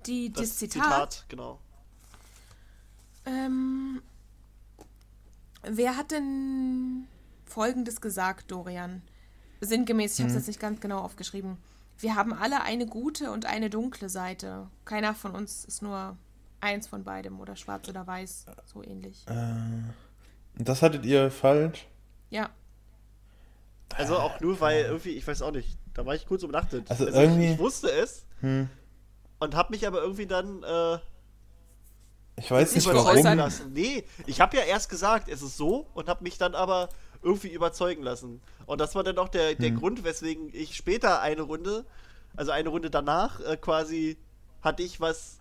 Die, Das das Zitat. genau. Ähm, wer hat denn Folgendes gesagt, Dorian? Sinngemäß, ich habe es jetzt nicht ganz genau aufgeschrieben. Wir haben alle eine gute und eine dunkle Seite. Keiner von uns ist nur eins von beidem oder schwarz oder weiß, so ähnlich. Äh, das hattet ihr falsch? Ja, Also auch nur, weil irgendwie, ich weiß auch nicht, da war ich kurz umnachtet. Also ich, irgendwie- ich wusste es Hm. und habe mich aber irgendwie dann äh, Ich weiß nicht warum. lassen. Nee, ich habe ja erst gesagt, es ist so und habe mich dann aber irgendwie überzeugen lassen. Und das war dann auch der, der Hm. Grund, weswegen ich später eine Runde, also eine Runde danach, äh, quasi hatte ich was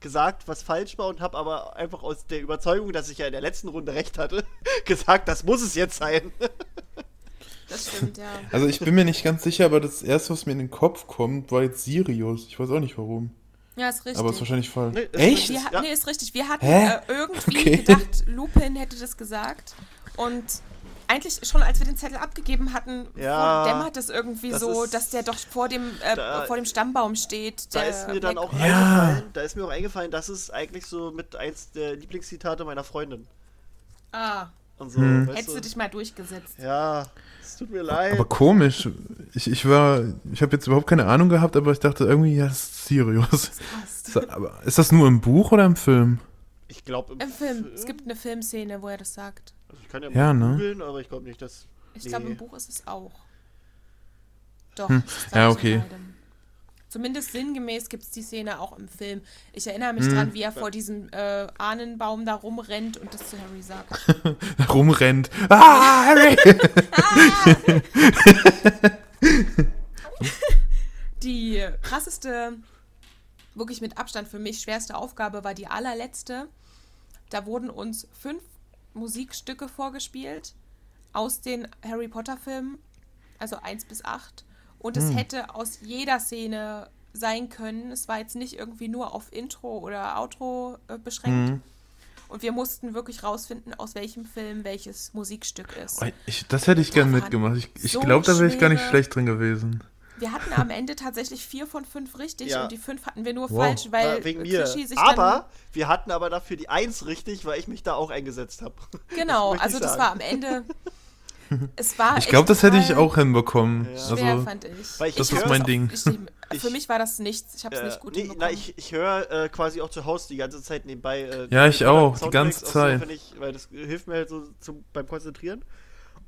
gesagt, was falsch war und habe aber einfach aus der Überzeugung, dass ich ja in der letzten Runde recht hatte, gesagt, das muss es jetzt sein. Das stimmt, ja. Also ich bin mir nicht ganz sicher, aber das erste, was mir in den Kopf kommt, war jetzt Sirius. Ich weiß auch nicht warum. Ja, ist richtig. Aber ist wahrscheinlich falsch. Nee, ist Echt? richtig. Wir, Ja. Nee, ist richtig. Wir hatten äh, irgendwie Okay. gedacht, Lupin hätte das gesagt. Und eigentlich schon als wir den Zettel abgegeben hatten, Ja, dämmert es irgendwie das so, ist- dass der doch vor dem, äh, Da- vor dem Stammbaum steht. Da ist mir dann auch Ja. eingefallen, da ist mir auch eingefallen, das ist eigentlich so mit eins der Lieblingszitate meiner Freundin. Ah, Und so, Hm. weißt hättest du dich mal durchgesetzt. Ja, es tut mir leid. Aber komisch. Ich, ich war, ich habe jetzt überhaupt keine Ahnung gehabt, aber ich dachte irgendwie, ja, das ist Sirius. Passt. Ist- Aber ist das nur im Buch oder im Film? ich glaube im, Im Film. Es gibt eine Filmszene, wo er das sagt. Also ich kann ja, Ja, mal ne? googeln, aber ich glaube nicht, dass. Ich Nee. glaube, im Buch ist es auch. Doch. Hm. Ja, okay. Zumindest sinngemäß gibt es die Szene auch im Film. Ich erinnere mich Hm. dran, wie er vor diesem äh, Ahnenbaum da rumrennt und das zu Harry sagt. Rumrennt. Ah, Harry! Die krasseste, wirklich mit Abstand für mich schwerste Aufgabe war die allerletzte. Da wurden uns fünf Musikstücke vorgespielt aus den Harry Potter Filmen, also eins bis acht. Und es hätte aus jeder Szene sein können. Es war jetzt nicht irgendwie nur auf Intro oder Outro äh, beschränkt. Mhm. Und wir mussten wirklich rausfinden, aus welchem Film welches Musikstück ist. Ich, das hätte ich gern Da waren mitgemacht. Ich, ich so glaube, da wäre ich gar nicht schlecht drin gewesen. Wir hatten am Ende tatsächlich vier von fünf richtig Ja. und die fünf hatten wir nur Wow. falsch, weil War wegen mir. Krischi sich Aber wir hatten aber dafür die Eins richtig, weil ich mich da auch eingesetzt habe. genau, ich also das sagen. war am Ende es war Ich glaube, das hätte ich auch hinbekommen. Ja. schwer, Also, fand ich. Weil ich- das ich ist mein Ding. Ich, für mich war das nichts. Ich habe es Äh, nicht gut nee, hinbekommen. na, ich, ich höre äh, quasi auch zu Hause die ganze Zeit nebenbei. Äh, Ja, ich auch, die ganze Zeit. So, ich, weil das hilft mir halt so zum, beim Konzentrieren.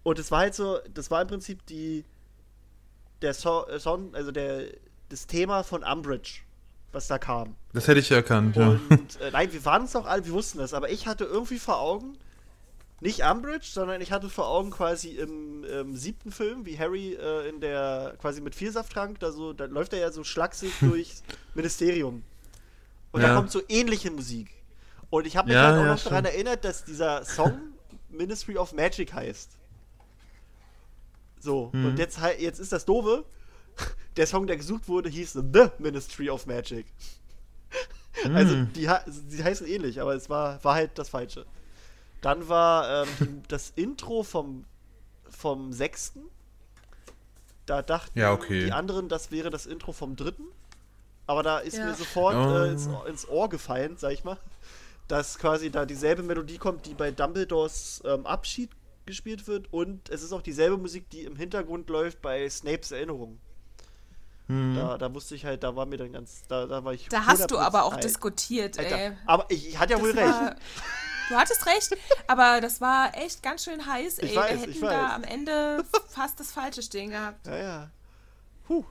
Und es war halt so, das war im Prinzip die der so äh, Sound, also der das Thema von Umbridge, was da kam. das hätte ich erkannt, ja. Und äh, nein, wir waren es auch alle, wir wussten das, aber ich hatte irgendwie vor Augen, nicht Umbridge, sondern ich hatte vor Augen quasi im, ähm, siebten Film, wie Harry äh, in der, quasi mit Vielsafttrank, da so, da läuft er ja so schlaksig durchs Ministerium. Und da Ja. kommt so ähnliche Musik. Und ich habe mich Ja, halt auch ja, noch daran erinnert, dass dieser Song Ministry of Magic heißt. So, Mhm. und jetzt, jetzt ist das doofe. Der Song, der gesucht wurde, hieß The Ministry of Magic. Also Mhm. die, ha- die heißen ähnlich, aber es war, war halt das Falsche. Dann war ähm, die, das Intro vom, vom sechsten. Da dachten Ja, okay. die anderen, das wäre das Intro vom dritten. Aber da ist Ja. mir sofort Oh. äh, ins, ins Ohr gefallen, sag ich mal, dass quasi da dieselbe Melodie kommt, die bei Dumbledores ähm, Abschied gespielt wird. Und es ist auch dieselbe Musik, die im Hintergrund läuft bei Snapes Erinnerung. Hm. Da, da wusste ich halt, da war mir dann ganz, da, da war ich. da hast du 100% aber auch Alter, diskutiert, ey. Alter. Aber ich, ich hatte ja Das wohl war- recht. Du hattest recht, aber das war echt ganz schön heiß, ey. Ich weiß, Wir ich hätten weiß. da am Ende fast das Falsche stehen gehabt. Ja, ja. Puh.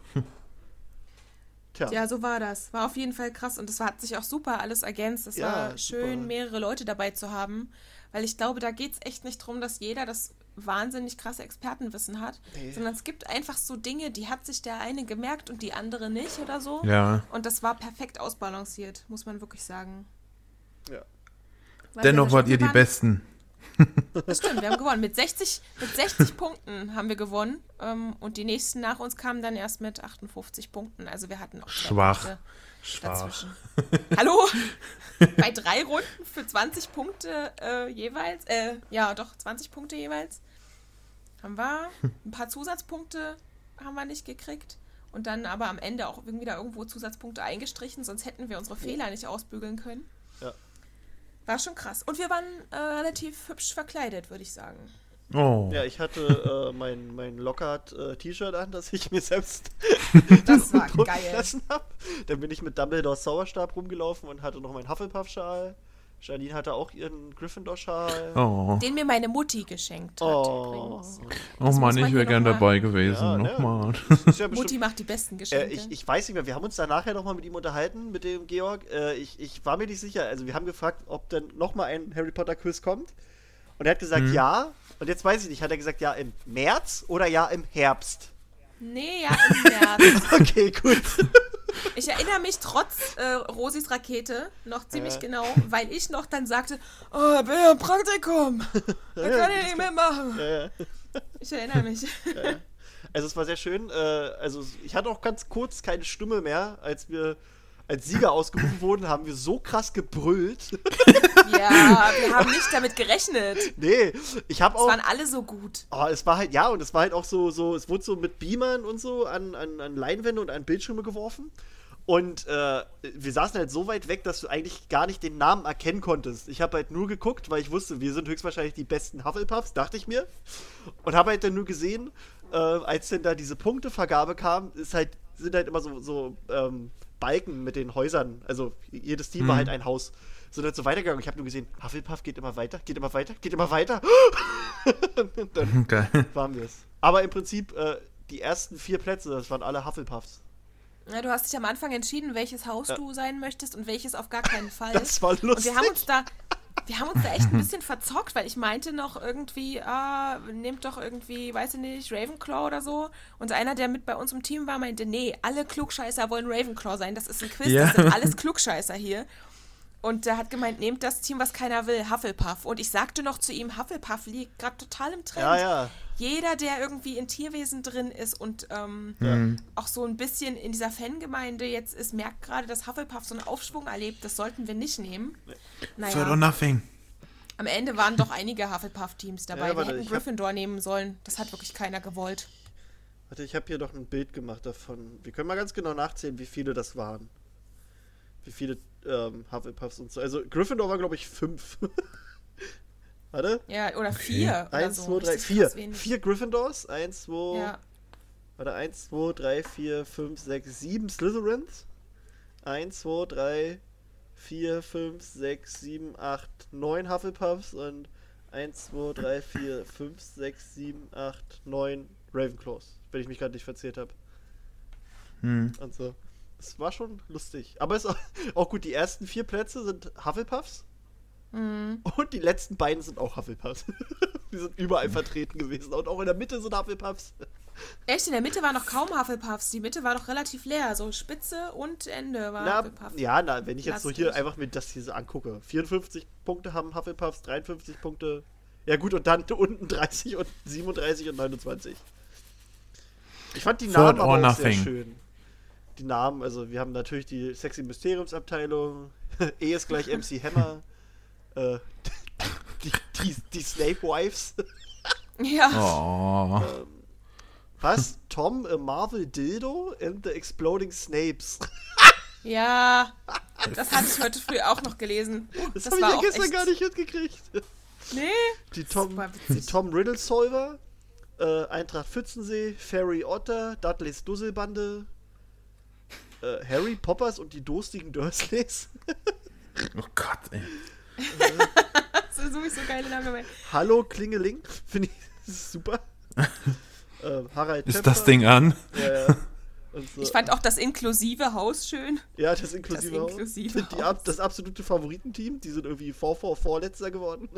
Tja. Ja, so war das. War auf jeden Fall krass und das hat sich auch super alles ergänzt. Es Ja, war super. schön, mehrere Leute dabei zu haben, weil ich glaube, da geht es echt nicht darum, dass jeder das wahnsinnig krasse Expertenwissen hat, Nee. sondern es gibt einfach so Dinge, die hat sich der eine gemerkt und die andere nicht oder so. Ja. Und das war perfekt ausbalanciert, muss man wirklich sagen. Ja. War Dennoch wart ihr die spannend. Besten. Das stimmt, wir haben gewonnen. Mit 60, mit 60 Punkten haben wir gewonnen. Ähm, und die nächsten nach uns kamen dann erst mit 58 Punkten. Also wir hatten auch Schwach. Punkte Schwach. dazwischen. Hallo? Bei drei Runden für 20 Punkte äh, jeweils, äh, ja doch, 20 Punkte jeweils, haben wir ein paar Zusatzpunkte haben wir nicht gekriegt. Und dann aber am Ende auch irgendwie da irgendwo Zusatzpunkte eingestrichen, sonst hätten wir unsere Fehler nicht ausbügeln können. Ja. War schon krass. Und wir waren äh, relativ hübsch verkleidet, würde ich sagen. Oh. Ja, ich hatte äh, mein, mein Lockhart-T-Shirt an, das ich mir selbst Das war geil. lassen habe. Dann bin ich mit Dumbledores Zauberstab rumgelaufen und hatte noch meinen Hufflepuff-Schal. Janine hatte auch ihren Gryffindor-Schal. Oh, Den mir meine Mutti geschenkt hat Oh. übrigens. oh Das Mann, ich wäre gern dabei gewesen. Ja, ne? Nochmal. Ist ja Mutti macht die besten äh, Geschenke. ich, ich weiß nicht mehr, wir haben uns da nachher nochmal mit ihm unterhalten, mit dem Georg. Äh, ich, ich war mir nicht sicher. Also wir haben gefragt, ob denn nochmal ein Harry Potter-Quiz kommt. Und er hat gesagt, Mhm. ja. Und jetzt weiß ich nicht, hat er gesagt, ja im März oder ja im Herbst? nee, ja, im März. Okay, gut. Ich erinnere mich trotz äh, Rosis Rakete noch ziemlich Ja. genau, weil ich noch dann sagte, oh, ich bin ja im Praktikum. Da kann ich nicht mitmachen. Ja, ja. Ich erinnere mich. Also es war sehr schön. Äh, also ich hatte auch ganz kurz keine Stimme mehr, als wir als Sieger ausgerufen wurden, haben wir so krass gebrüllt. Ja, wir haben nicht damit gerechnet. nee, ich habe Es auch. waren alle so gut. Oh, es war halt, ja, und es war halt auch so, so, es wurde so mit Beamern und so an, an, an Leinwände und an Bildschirme geworfen. Und äh, wir saßen halt so weit weg, dass du eigentlich gar nicht den Namen erkennen konntest. Ich habe halt nur geguckt, weil ich wusste, wir sind höchstwahrscheinlich die besten Hufflepuffs, dachte ich mir. Und habe halt dann nur gesehen, äh, als denn da diese Punktevergabe kam, ist halt, sind halt immer so, so ähm, Balken mit den Häusern. Also jedes Team war halt ein Haus. Sind halt so weitergegangen. Ich habe nur gesehen, Hufflepuff geht immer weiter, geht immer weiter, geht immer weiter. Und dann Geil. waren wir es. Aber im Prinzip, äh, die ersten vier Plätze, das waren alle Hufflepuffs. Ja, du hast dich am Anfang entschieden, welches Haus du sein möchtest und welches auf gar keinen Fall. Das war lustig. Und wir haben uns da, wir haben uns da echt ein bisschen verzockt, weil ich meinte noch irgendwie, ah, nehmt doch irgendwie, weiß ich nicht, Ravenclaw oder so. Und einer, der mit bei uns im Team war, meinte, nee, alle Klugscheißer wollen Ravenclaw sein. Das ist ein Quiz, Ja. das sind alles Klugscheißer hier. Und der hat gemeint, nehmt das Team, was keiner will, Hufflepuff. Und ich sagte noch zu ihm, Hufflepuff liegt gerade total im Trend. Ja, ja. Jeder, der irgendwie in Tierwesen drin ist und ähm, auch so ein bisschen in dieser Fangemeinde jetzt ist, merkt gerade, dass Hufflepuff so einen Aufschwung erlebt. Das sollten wir nicht nehmen. Third or Naja, nothing. am Ende waren doch einige Hufflepuff-Teams dabei. Ja, wir warte, hätten ich hab- Gryffindor nehmen sollen. Das hat wirklich keiner gewollt. Warte, ich habe hier noch ein Bild gemacht davon. Wir können mal ganz genau nachzählen, wie viele das waren. Wie viele ähm, Hufflepuffs und so. Also Gryffindor war, glaube ich, fünf. Warte. Ja, oder vier. Oder Eins, so. zwei, drei, vier. Vier Gryffindors. Eins, zwei. Ja. Warte, eins, zwei, drei, vier, fünf, sechs, sieben Slytherins. Eins, zwei, drei, vier, fünf, sechs, sieben, acht, neun Hufflepuffs und eins, zwei, drei, vier, fünf, sechs, sieben, acht, neun Ravenclaws, wenn ich mich gerade nicht verzählt habe. Hm. Und so. Es war schon lustig. Aber es ist auch, auch gut, die ersten vier Plätze sind Hufflepuffs. Mhm. Und die letzten beiden sind auch Hufflepuffs. die sind überall vertreten gewesen. Und auch in der Mitte sind Hufflepuffs. Echt, in der Mitte waren noch kaum Hufflepuffs. Die Mitte war doch relativ leer. So Spitze und Ende war Na, Hufflepuff. ja, na, wenn ich jetzt so hier einfach mir das hier so angucke. 54 Punkte haben Hufflepuffs, 53 Punkte. Ja gut, und dann unten 30 und 37 und 29. Ich fand die Third Namen aber auch sehr nothing. schön. Die Namen, also wir haben natürlich die Sexy Mysteriumsabteilung, E ist gleich MC Hammer, äh, die, die, die Snape Wives. Ja. Oh. Was? Tom, a Marvel Dildo and the Exploding Snapes. Ja. Das hatte ich heute früh auch noch gelesen. Das, Das habe ich ja gestern echt- gar nicht mitgekriegt. Nee. Die Tom, die. Tom Riddle Solver, äh, Eintracht Pfützensee, Fairy Otter, Dudleys Dusselbande, äh, Harry Poppers und die durstigen Dursleys, oh Gott, ey. Das ist sowieso geile Name. Hallo Klingeling, finde ich super. äh, Harald Ist Töpfer, das Ding an? Ja, ja. So. Ich fand auch das inklusive Haus schön. ja, das inklusive, das Haus. inklusive die, Haus. ab- das absolute Favoritenteam, die sind irgendwie vor, vor, vorletzter geworden.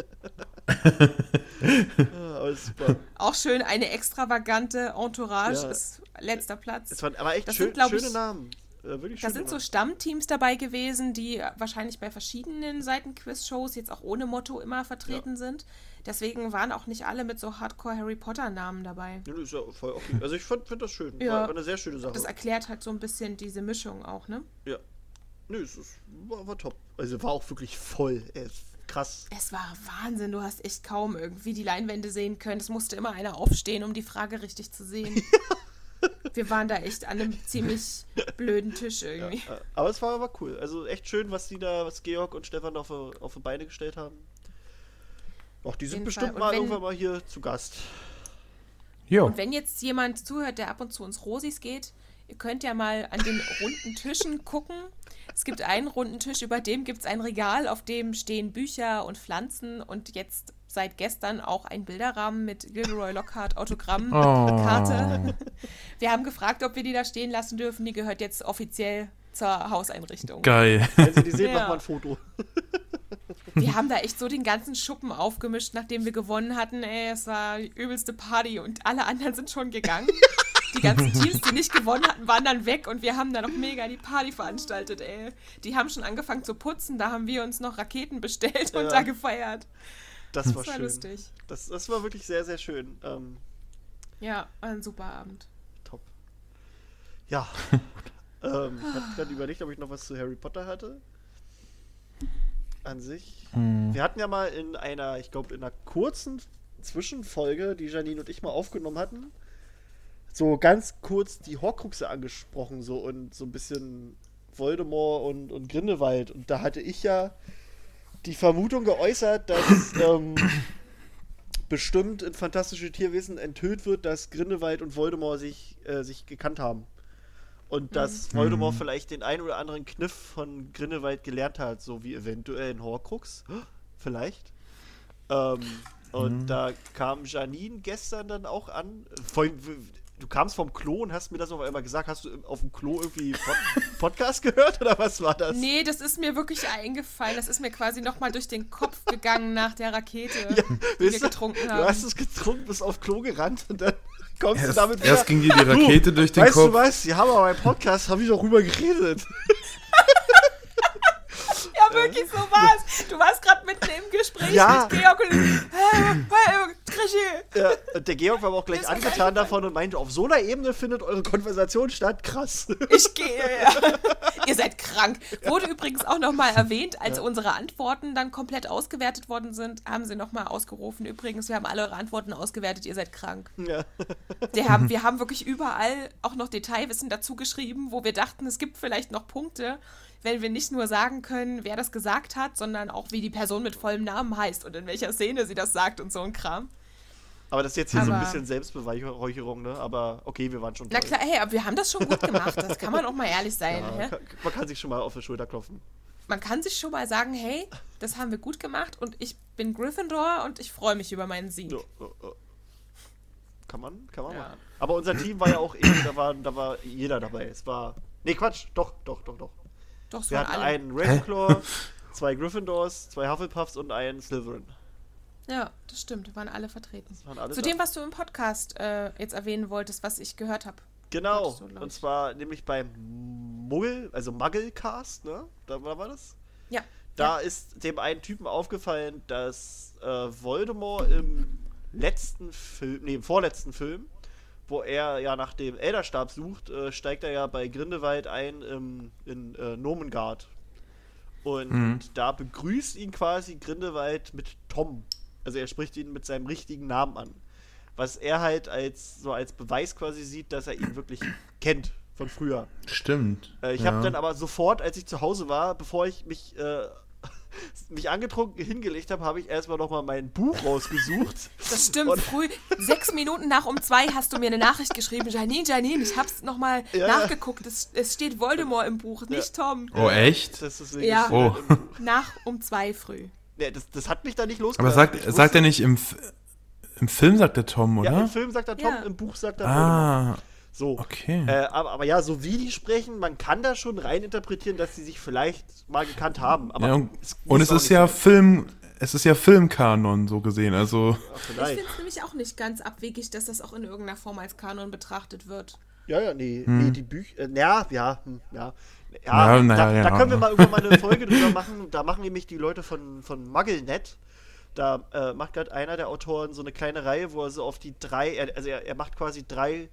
ja, aber ist super. Auch schön eine extravagante Entourage Ja. ist letzter Platz. Es waren aber echt Das schön, sind, schöne ich- Namen. Äh, Da sind so Namen. Stammteams dabei gewesen, die wahrscheinlich bei verschiedenen Seitenquiz-Shows jetzt auch ohne Motto immer vertreten sind. Deswegen waren auch nicht alle mit so Hardcore-Harry Potter-Namen dabei. Ja, das ist ja voll okay. Also ich fand, find das schön. Ja. War, war eine sehr schöne Sache. Das erklärt halt so ein bisschen diese Mischung auch, ne? ja. Nö, es ist, war, war top. Also war auch wirklich voll. Ey, krass. Es war Wahnsinn, du hast echt kaum irgendwie die Leinwände sehen können. Es musste immer einer aufstehen, um die Frage richtig zu sehen. Wir waren da echt an einem ziemlich blöden Tisch irgendwie. Äh, Aber es war, war cool. Also echt schön, was die da, was Georg und Stefan auf, die- auf die Beine gestellt haben. Auch die sind bestimmt mal wenn- irgendwann mal hier zu Gast. Jo. Und wenn jetzt jemand zuhört, der ab und zu ins Rosis geht, ihr könnt ja mal an den runden Tischen gucken. Es gibt einen runden Tisch, über dem gibt es ein Regal, auf dem stehen Bücher und Pflanzen und jetzt seit gestern auch ein Bilderrahmen mit Gilderoy Lockhart Autogramm Oh. Karte. Wir haben gefragt, ob wir die da stehen lassen dürfen. Die gehört jetzt offiziell zur Hauseinrichtung. Geil. Wenn sie die sehen, Ja. mach mal ein Foto. Wir haben da echt so den ganzen Schuppen aufgemischt, nachdem wir gewonnen hatten. Ey, es war die übelste Party und alle anderen sind schon gegangen. Die ganzen Teams, die nicht gewonnen hatten, waren dann weg und wir haben da noch mega die Party veranstaltet, ey. Die haben schon angefangen zu putzen, da haben wir uns noch Raketen bestellt und Ja. da gefeiert. Das war Das war schön. lustig. Das, das war wirklich sehr, sehr schön. Ähm, Ja, war ein super Abend. top. Ja. ähm, ich habe gerade überlegt, ob ich noch was zu Harry Potter hatte. An sich. Wir hatten ja mal in einer, ich glaube, in einer kurzen Zwischenfolge, die Janine und ich mal aufgenommen hatten, so ganz kurz die Horcruxe angesprochen, so und so ein bisschen Voldemort und, und Grindelwald. Und da hatte ich ja die Vermutung geäußert, dass ähm, bestimmt in Fantastische Tierwesen enthüllt wird, dass Grindelwald und Voldemort sich, äh, sich gekannt haben. Und dass Voldemort vielleicht den einen oder anderen Kniff von Grindelwald gelernt hat, so wie eventuell ein Horcrux. Vielleicht. Ähm, und da kam Janine gestern dann auch an. W- du kamst vom Klo und hast mir das auf einmal gesagt. Hast du auf dem Klo irgendwie Pod Podcast gehört oder was war das? Nee, das ist mir wirklich eingefallen. Das ist mir quasi nochmal durch den Kopf gegangen nach der Rakete, die wir Weißt du, getrunken Du haben. hast es getrunken, bist auf Klo gerannt und dann kommst du Erst, damit erst ging dir die Rakete durch den weißt Kopf. du was? Ja, aber beim Podcast habe ich doch rüber geredet. Ja, wirklich so war's. Du warst gerade mitten im Gespräch Ja. mit Georg und. Ja, und der Georg war aber auch gleich angetan davon und meinte, auf so einer Ebene findet eure Konversation statt. Krass. Ich gehe, ja. Ihr seid krank. Wurde übrigens auch nochmal erwähnt, als unsere Antworten dann komplett ausgewertet worden sind, haben sie nochmal ausgerufen. Übrigens, wir haben alle eure Antworten ausgewertet, ihr seid krank. Ja. Wir haben, wir haben wirklich überall auch noch Detailwissen dazu geschrieben, wo wir dachten, es gibt vielleicht noch Punkte, wenn wir nicht nur sagen können, wer das gesagt hat, sondern auch, wie die Person mit vollem Namen heißt und in welcher Szene sie das sagt und so ein Kram. Aber das ist jetzt hier so ein Aber- bisschen Selbstbeweihräucherung, ne? Aber okay, wir waren schon Na toll. klar, hey, aber wir haben das schon gut gemacht. Das kann man auch mal ehrlich sein. Ja, kann, man kann sich schon mal auf die Schulter klopfen. Man kann sich schon mal sagen, hey, das haben wir gut gemacht und ich bin Gryffindor und ich freue mich über meinen Sieg. Ja. Kann man, kann man Ja. machen. Aber unser Team war ja auch eben, da war, da war jeder dabei. Es war. Nee, Quatsch, doch, doch, doch, doch. Doch, es Wir hatten alle. einen Ravenclaw, zwei Gryffindors, zwei Hufflepuffs und einen Slytherin. Ja, das stimmt, waren alle vertreten. waren alle Zu da. dem, was du im Podcast äh, jetzt erwähnen wolltest, was ich gehört habe. Genau. Du, und zwar nämlich beim Muggel, also Mugglecast, ne? Da war das? Ja. Da ist dem einen Typen aufgefallen, dass äh, Voldemort im letzten Film, nee, im vorletzten Film, wo er ja nach dem Elderstab sucht, äh, steigt er ja bei Grindelwald ein im, in äh, Nomengard. Und da begrüßt ihn quasi Grindelwald mit Tom. Also er spricht ihn mit seinem richtigen Namen an. Was er halt als so als Beweis quasi sieht, dass er ihn wirklich kennt von früher. Stimmt. Äh, ich ja. habe dann aber sofort, als ich zu Hause war, bevor ich mich, äh, mich angetrunken hingelegt habe, habe ich erstmal nochmal mein Buch rausgesucht. Das stimmt, Und- früh, sechs Minuten nach um zwei hast du mir eine Nachricht geschrieben. Janine, Janine, ich hab's nochmal Ja. nachgeguckt. Es, es steht Voldemort im Buch, nicht Tom. Oh, echt? Das ist Ja. Oh. Nach um zwei früh. Nee, das, das hat mich da nicht Aber losgelassen. sagt, Ich sagt wusste- er nicht im, im Film, sagt der Tom, oder? Ja, im Film sagt er Tom, Ja. im Buch sagt er Voldemort. ah, So. okay. Äh, aber, aber ja, so wie die sprechen, man kann da schon rein interpretieren, dass sie sich vielleicht mal gekannt haben. Aber ja, und, es und es ist ja sein. Film, es ist ja Filmkanon, so gesehen. Also, Ach, Ich vielleicht. finde es nämlich auch nicht ganz abwegig, dass das auch in irgendeiner Form als Kanon betrachtet wird. Ja, ja, nee, nee die Bücher. Äh, ja, ja, hm, ja. Ja, Ja, na da, ja, da ja. können wir mal irgendwann mal eine Folge drüber machen. Da machen nämlich die Leute von, von MuggleNet. Da äh, macht gerade einer der Autoren so eine kleine Reihe, wo er so auf die drei, also er, er macht quasi drei,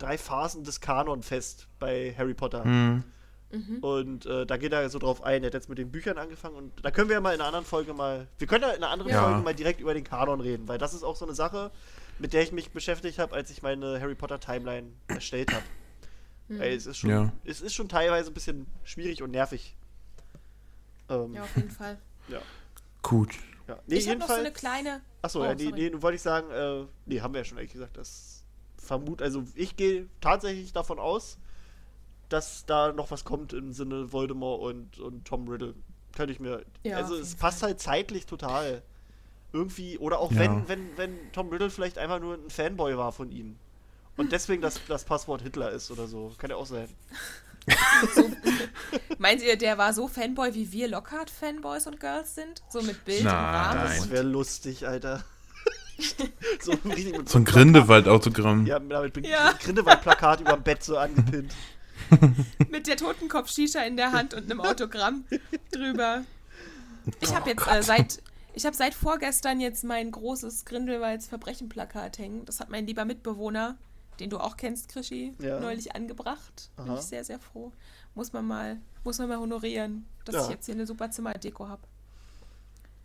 drei Phasen des Kanon fest bei Harry Potter. hm, Und äh, da geht er so drauf ein. Er hat jetzt mit den Büchern angefangen und da können wir ja mal in einer anderen Folge mal, wir können ja in einer anderen Ja. Folge mal direkt über den Kanon reden, weil das ist auch so eine Sache, mit der ich mich beschäftigt habe, als ich meine Harry Potter Timeline erstellt habe. Ey, es ist schon, Ja. es ist schon teilweise ein bisschen schwierig und nervig. Ähm, Ja, auf jeden Fall. ja. gut. ja. Nee, ich habe noch so eine kleine. Achso, Oh, ja, nee, nee, nun wollte ich sagen, äh, nee, haben wir ja schon ehrlich gesagt, das vermut, also ich gehe tatsächlich davon aus, dass da noch was kommt im Sinne Voldemort und, und Tom Riddle. Könnte ich mir. Ja, also es passt halt zeitlich total. Irgendwie, oder auch Ja. wenn, wenn, wenn Tom Riddle vielleicht einfach nur ein Fanboy war von ihm. Und deswegen das, das Passwort Hitler ist oder so. Kann ja auch sein. Meint ihr, der war so Fanboy, wie wir Lockhart-Fanboys und Girls sind? So mit Bild Nein. und Rahmen? Das wäre lustig, Alter. so, mit So ein. Grindelwald-Autogramm. Ja, damit bin Ja. Grindelwald-Plakat über dem Bett so angepinnt. Mit der Totenkopf-Shisha in der Hand und einem Autogramm drüber. Ich habe jetzt äh, seit. Ich habe seit vorgestern jetzt mein großes Grindelwalds Verbrechen-Plakat hängen. Das hat mein lieber Mitbewohner, den du auch kennst, Krischi, Ja. neulich angebracht. Bin Aha. ich sehr, sehr froh. Muss man mal, muss man mal honorieren, dass Ja. ich jetzt hier eine super Zimmerdeko habe.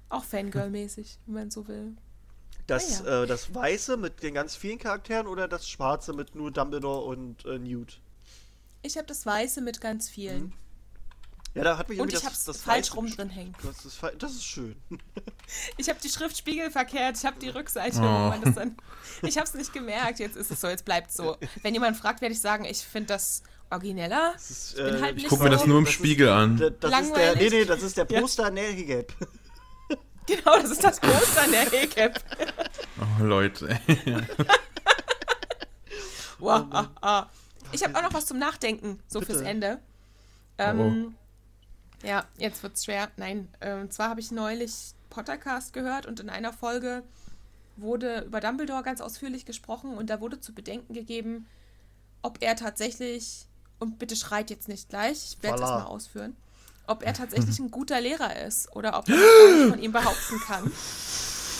Auch Fangirl-mäßig, wenn man so will. Das, Ah, äh, das Weiße mit den ganz vielen Charakteren oder das Schwarze mit nur Dumbledore und äh, Newt? Ich habe das Weiße mit ganz vielen. Ja, da hat mich Und ich das, das falsch Weiße rum drin hängen. Das ist, das ist schön. Ich habe die Schriftspiegel verkehrt, ich habe die Rückseite, Oh. das dann. Ich habe es nicht gemerkt, jetzt ist es so, jetzt bleibt so. Wenn jemand fragt, werde ich sagen, ich finde das origineller. Das ist, Ich äh, halt ich nicht Guck mir so- das nur im das ist- Spiegel an. Da- Das ist der, nee, nee, das ist der Ja. Poster Nelgap. Genau, das ist das Poster an der Recap. Oh, Leute. Wow, ah, ah. Ich habe auch noch was zum Nachdenken, so Bitte. fürs Ende. Ähm, Ja, jetzt wird's schwer. Nein, ähm, und zwar habe ich neulich Pottercast gehört und in einer Folge wurde über Dumbledore ganz ausführlich gesprochen und da wurde zu bedenken gegeben, ob er tatsächlich, und bitte schreit jetzt nicht gleich, ich werde das mal ausführen, ob er tatsächlich ein guter Lehrer ist oder ob man von ihm behaupten kann.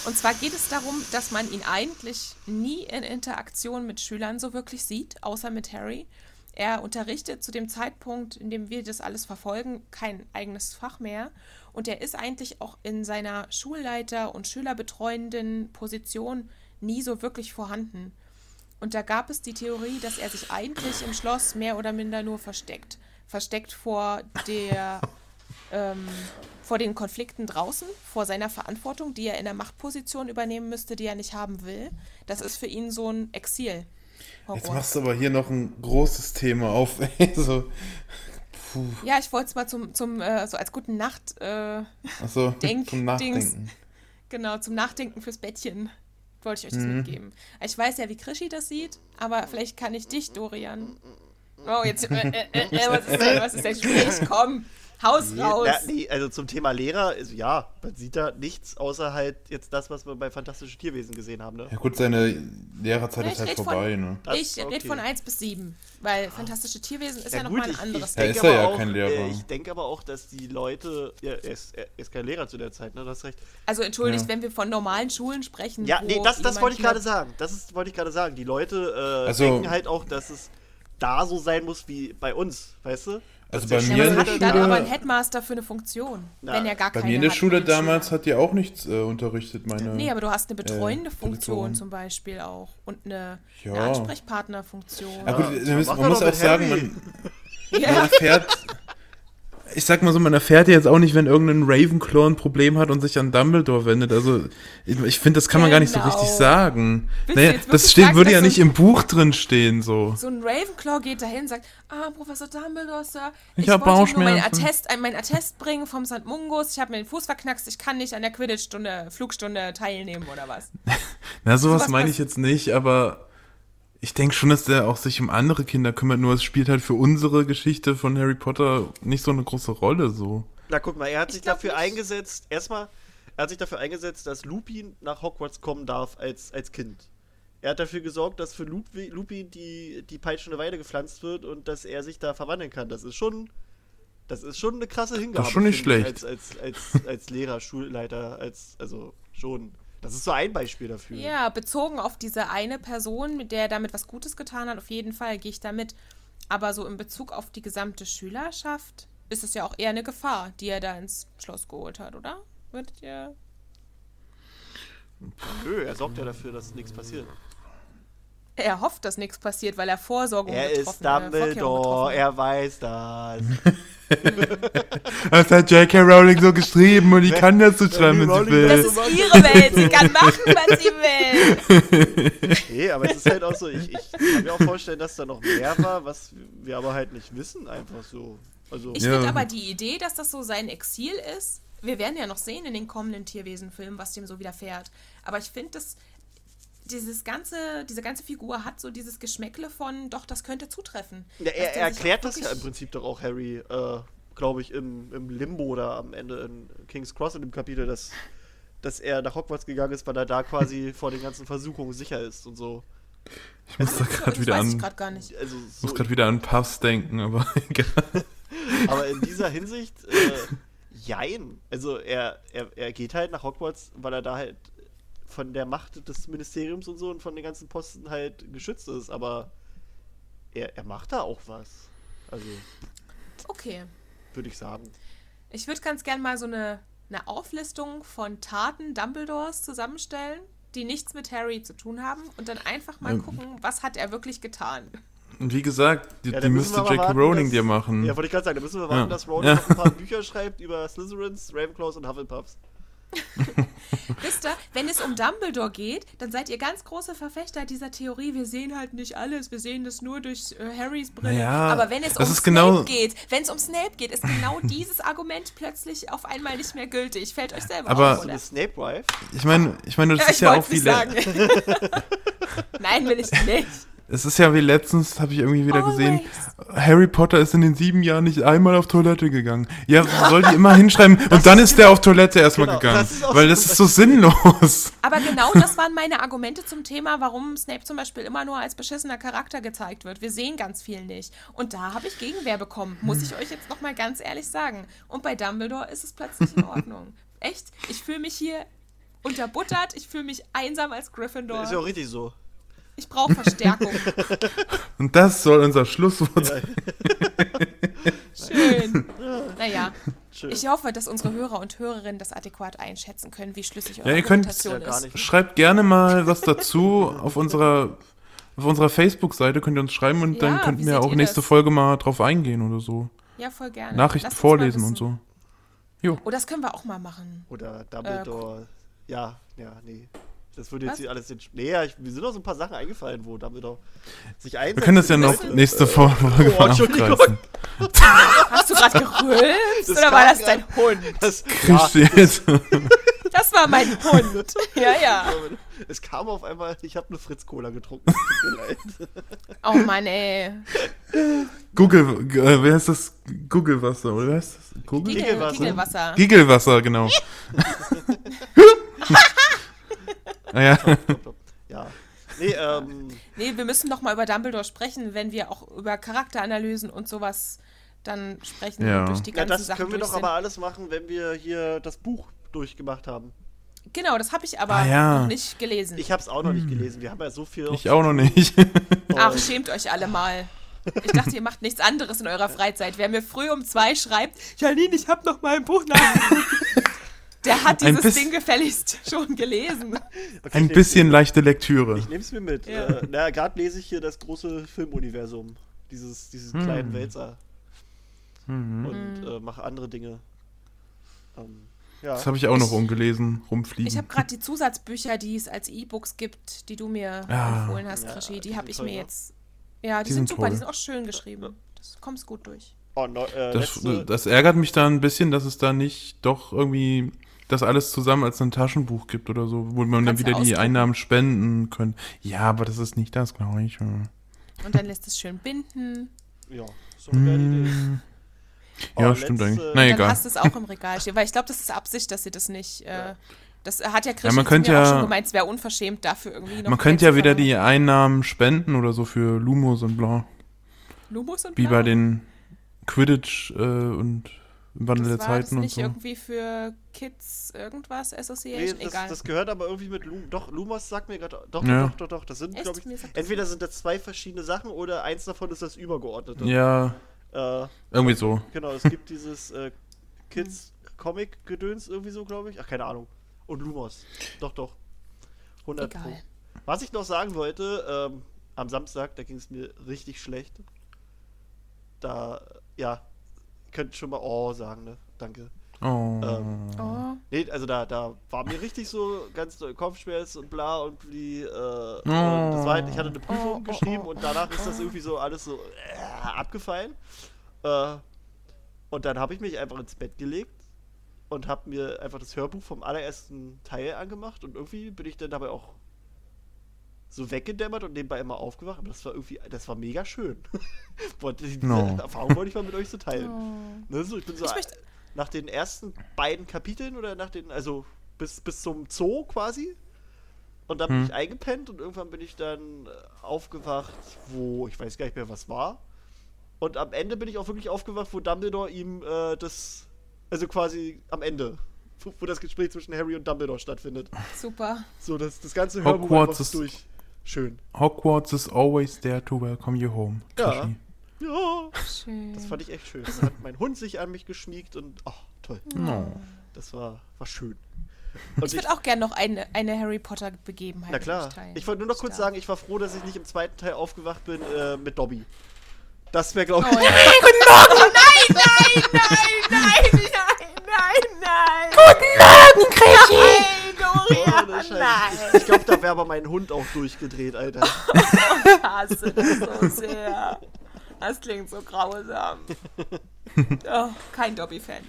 Und zwar geht es darum, dass man ihn eigentlich nie in Interaktion mit Schülern so wirklich sieht, außer mit Harry. Er unterrichtet zu dem Zeitpunkt, in dem wir das alles verfolgen, kein eigenes Fach mehr. Und er ist eigentlich auch in seiner Schulleiter- und Schülerbetreuenden Position nie so wirklich vorhanden. Und da gab es die Theorie, dass er sich eigentlich im Schloss mehr oder minder nur versteckt. Versteckt vor der ähm, vor den Konflikten draußen, vor seiner Verantwortung, die er in der Machtposition übernehmen müsste, die er nicht haben will. Das ist für ihn so ein Exil. Jetzt machst du aber hier noch ein großes Thema auf. so. Ja, ich wollte es mal zum, zum äh, so als guten Nacht, äh, Achso, Denk- zum Nachdenken. genau, zum Nachdenken fürs Bettchen wollte ich euch das Mhm. mitgeben. Ich weiß ja, wie Krischi das sieht, aber vielleicht kann ich dich, Dorian. Oh, jetzt, äh, äh, äh, äh, was ist denn, was ist denn Gespräch? Komm, Haus Nee, raus. na, nee, also zum Thema Lehrer, also ja, man sieht da nichts, außer halt jetzt das, was wir bei Fantastische Tierwesen gesehen haben, ne? Ja gut, seine Lehrerzeit Ja, ist halt red von- vorbei, ne? Das- ich okay. rede von 1 bis 7, weil Fantastische Tierwesen ist ja, noch nochmal ein anderes Ja, Ding. ist er aber ja auch, kein Lehrer. äh, Ich denke aber auch, dass die Leute, ja, er ist, er ist kein Lehrer zu der Zeit, ne? Du hast recht. Also entschuldigt, Ja. wenn wir von normalen Schulen sprechen. Ja, nee, das, das wollte ich gerade sagen. Das ist, wollte ich gerade sagen. Die Leute äh, Also- denken halt auch, dass es da so sein muss wie bei uns, weißt du? Also bei mir Ja, in was der hat denn dann aber ein Schule, Headmaster für eine Funktion, Na, wenn er gar bei keine mir in der hat Schule damals hat die auch nichts äh, unterrichtet, meine. Nee, aber du hast eine betreuende äh, Funktion Position. zum Beispiel auch und eine, Ja. eine Ansprechpartnerfunktion. Ja, gut, Ja, man muss auch sagen, man, man Ja, erfährt. Ich sag mal so, man erfährt ja jetzt auch nicht, wenn irgendein Ravenclaw ein Problem hat und sich an Dumbledore wendet. Also, ich, finde, das kann man gar nicht so Genau. richtig sagen. Naja, das steht, würde ja so nicht ein- im Buch drin stehen, so. so ein Ravenclaw geht dahin und sagt, ah, Professor Dumbledore, Sir, Ich ich, wollte nur mein Bauchschmerzen." Attest, äh, mein Attest bringen vom St. Mungus, ich habe mir den Fuß verknackst, ich kann nicht an der Quidditch-Stunde, Flugstunde teilnehmen oder was. Na, sowas Sowas meine ich jetzt nicht, aber ich denke schon, dass der auch sich um andere Kinder kümmert, nur es spielt halt für unsere Geschichte von Harry Potter nicht so eine große Rolle, so. Na guck mal, er hat Ich sich dafür nicht. eingesetzt, erstmal, er hat sich dafür eingesetzt, dass Lupin nach Hogwarts kommen darf als, als Kind. Er hat dafür gesorgt, dass für Lupi, Lupin die, die peitschende Weide gepflanzt wird und dass er sich da verwandeln kann. Das ist schon, das ist schon eine krasse Hingabe. Das ist schon nicht schlecht. Als, als, als, als Lehrer, Schulleiter, als, also schon. Das ist so ein Beispiel dafür. Ja, bezogen auf diese eine Person, mit der er damit was Gutes getan hat, auf jeden Fall gehe ich damit. Aber so in Bezug auf die gesamte Schülerschaft ist es ja auch eher eine Gefahr, die er da ins Schloss geholt hat, oder? Würdet ihr? Nö, er sorgt ja dafür, dass nichts passiert. Er hofft, dass nichts passiert, weil er Vorsorgung Er ist äh, Dumbledore, hat. er weiß das. Das hat J.K. Rowling so geschrieben und die kann das so schreiben, wenn sie Rowling Das will. ist ihre Welt, sie kann machen, was sie will. Nee, aber es ist halt auch so, ich, ich kann mir auch vorstellen, dass da noch mehr war, was wir aber halt nicht wissen, einfach so. Also, Ich Ja. finde aber die Idee, dass das so sein Exil ist, wir werden ja noch sehen in den kommenden Tierwesenfilmen, was dem so widerfährt. Aber ich finde, dass dieses ganze, diese ganze Figur hat so dieses Geschmäckle von, doch, das könnte zutreffen. ja, er, er erklärt das ja im Prinzip doch auch Harry, äh, glaube ich, im, im Limbo da am Ende in King's Cross in dem Kapitel, dass, dass er nach Hogwarts gegangen ist, weil er da quasi vor den ganzen Versuchungen sicher ist und so. Ich muss da Das gerade wieder weiß ich an, gerade gar nicht. Also ich so muss gerade wieder an Puffs denken, aber egal. Aber in dieser Hinsicht, äh, jein. Also er, er, er geht halt nach Hogwarts, weil er da halt von der Macht des Ministeriums und so und von den ganzen Posten halt geschützt ist. Aber er, er macht da auch was. Also, Okay. würde ich sagen. Ich würde ganz gern mal so eine, eine Auflistung von Taten Dumbledores zusammenstellen, die nichts mit Harry zu tun haben und dann einfach mal Ähm. gucken, was hat er wirklich getan. Und wie gesagt, die, Ja, die müsste J.K. warten, Rowling dass- dir machen. Ja, wollte ich gerade sagen, da müssen wir warten, Ja. dass Rowling Ja. noch ein paar Bücher schreibt über Slytherins, Ravenclaws und Hufflepuffs. Wisst ihr, wenn es um Dumbledore geht, dann seid ihr ganz große Verfechter dieser Theorie, wir sehen halt nicht alles, wir sehen das nur durch äh, Harrys Brille. Naja, Aber wenn es um ist Snape genau- geht, wenn es um Snape geht, ist genau dieses Argument plötzlich auf einmal nicht mehr gültig. Fällt euch selber Aber- auf, oder? Snape-Wife. Ich meine, ich meine, das Ja, ist ich ja auch wollte wie nicht le- sagen. Nein, will ich nicht. Es ist ja wie letztens habe ich irgendwie wieder gesehen, Always. Harry Potter ist in den sieben Jahren nicht einmal auf Toilette gegangen. Ja, soll die immer hinschreiben und dann ist der auf Toilette erstmal Genau, gegangen, das weil das ist so sinnlos. Aber genau das waren meine Argumente zum Thema, warum Snape zum Beispiel immer nur als beschissener Charakter gezeigt wird. Wir sehen ganz viel nicht. Und da habe ich Gegenwehr bekommen, muss ich euch jetzt nochmal ganz ehrlich sagen. Und bei Dumbledore ist es plötzlich in Ordnung. Echt? Ich fühle mich hier unterbuttert, ich fühle mich einsam als Ist ja auch Gryffindor. richtig so. Ich brauche Verstärkung. Und das soll unser Schlusswort sein. Schön. Naja, Schön. ich hoffe, dass unsere Hörer und Hörerinnen das adäquat einschätzen können, wie schlüssig eure Ja, ihr könnt- Argumentation Ja, ist. Schreibt gerne mal was dazu auf unserer auf unserer Facebook-Seite könnt ihr uns schreiben und Ja, dann könnten wir auch nächste das? Folge mal drauf eingehen oder so. Ja, voll gerne. Nachrichten vorlesen und so. Oh, das können wir auch mal machen. Oder Dumbledore. ja, ja, nee. Das würde jetzt hier alles den. Nee, ja, ich, mir sind noch so ein paar Sachen eingefallen, wo Dumbledore sich einsetzt. Wir können das ja noch nächste Folge Oh, Entschuldigung. abreißen. Hast du gerade gerülpst Das oder war das dein Hund? Das, ja, Christian. Das war mein Hund. Ja, ja. es kam auf einmal, ich habe eine Fritz-Cola getrunken. Tut mir leid. Oh Mann, ey. Google, äh, wer heißt das? Google-Wasser, oder wer heißt das? Google? Gigel, Gigelwasser. Gigelwasser. Ah ja. Ja. Nee, ähm, Nee, wir müssen noch mal über Dumbledore sprechen, wenn wir auch über Charakteranalysen und sowas dann sprechen Ja. durch die ja, ganzen das Sachen können wir doch aber alles machen, wenn wir hier das Buch durchgemacht haben. Genau, das habe ich aber Ah, ja. noch nicht gelesen. Ich habe es auch noch nicht gelesen. Wir haben ja so viel. Ich auch noch nicht. Ach, schämt euch alle mal. Ich dachte, ihr macht nichts anderes in eurer Freizeit. Wer mir früh um zwei schreibt, Janine, ich habe noch mal ein Buch nachgeguckt. Der hat Ein dieses Ding gefälligst schon gelesen. Okay, Ein bisschen leichte Lektüre. Ich nehme es mir mit. Ja. Äh, na, gerade lese ich hier das große Filmuniversum. Dieses, dieses Hm. kleinen Wälzer. Mhm. Und äh, mache andere Dinge. Ähm, ja. Das habe ich auch noch ungelesen, rumfliegen. Ich habe gerade die Zusatzbücher, die es als E-Books gibt, die du mir Ah. empfohlen hast, Ja, Krischi, die die habe ich toll, mir jetzt. Ja, die, Die sind, sind super, die sind auch schön geschrieben. Das kommst gut durch. Oh, no, äh, das, das ärgert mich da ein bisschen, dass es da nicht doch irgendwie das alles zusammen als ein Taschenbuch gibt oder so, wo man dann Kannst du wieder die. Einnahmen spenden können. Ja, aber das ist nicht das Gleiche. Und dann lässt es schön binden. ja, so eine geile Idee. Hm. Oh, Ja, stimmt letzte- eigentlich. Na dann egal. hast du es auch im Regal stehen. Weil ich glaube, das ist Absicht, dass sie das nicht. Äh, das hat ja Krischi Ja, man könnte mir auch ja- schon gemeint, es wäre unverschämt, dafür irgendwie noch. Man könnte ja wieder die Einnahmen spenden oder so für Lumos und bla. Lumos und Wie Blau. bei den Quidditch äh, und Wandel der das war das Zeiten und nicht so. irgendwie für Kids irgendwas Nee, Association? das, Egal. das gehört aber irgendwie mit Lum Doch, Lumos sagt mir gerade. Doch, Ja. doch, doch, doch. Das sind, glaube ich. Das Entweder sind das zwei verschiedene Sachen oder eins davon ist das Übergeordnete. Ja, Äh, irgendwie so. genau, es gibt dieses äh, Kids-Comic-Gedöns irgendwie so, glaube ich. Ach, keine Ahnung. Und Lumos. Doch, doch. 100 Pro. Egal. Was ich noch sagen wollte, ähm, am Samstag, da ging es mir richtig schlecht. Da, ja, könnt schon mal Oh sagen, ne? Danke. Oh. Ähm, Oh. Nee, also da, da war mir richtig so ganz doll Kopfschmerz und bla und wie, äh, Oh. und das war halt, ich hatte eine Prüfung Oh, oh, geschrieben oh, und danach ist das irgendwie so alles so äh, abgefallen. Äh, und dann habe ich mich einfach ins Bett gelegt und habe mir einfach das Hörbuch vom allerersten Teil angemacht und irgendwie bin ich dann dabei auch so weggedämmert und nebenbei immer aufgewacht. Aber das war irgendwie, das war mega schön. Wollte- Diese No. Erfahrung wollte ich mal mit euch so teilen. Oh. Ne, so, ich bin so Ich möchte- nach den ersten beiden Kapiteln oder nach den, also bis, bis zum Zoo quasi. Und dann bin ich eingepennt und irgendwann bin ich dann aufgewacht, wo ich weiß gar nicht mehr, was war. Und am Ende bin ich auch wirklich aufgewacht, wo Dumbledore ihm äh, das, also quasi am Ende, wo, wo das Gespräch zwischen Harry und Dumbledore stattfindet. Super. So, das, das ganze Hörbuch Hogwarts ist- durch. Schön. Hogwarts is always there to welcome you home. Ja. Ja, Schön. das fand ich echt schön. Dann hat mein Hund sich an mich geschmiegt und, ach, toll. Oh. Das war, war schön. Und ich würde auch gerne noch eine, eine Harry Potter Begebenheit Na klar. Ich wollte nur noch kurz sagen, ich war froh, dass ich nicht im zweiten Teil aufgewacht bin äh, mit Dobby. Das wäre, glaube Oh, ich. ja. Nein, nein, nein, nein, nein, nein, nein. Guten Morgen, Krischi. Ohne Scheiß. nein. Ich, ich glaube, da wäre aber mein Hund auch durchgedreht, Alter. Ich hasse das so sehr. Das klingt so grausam. Oh, kein Dobby-Fan.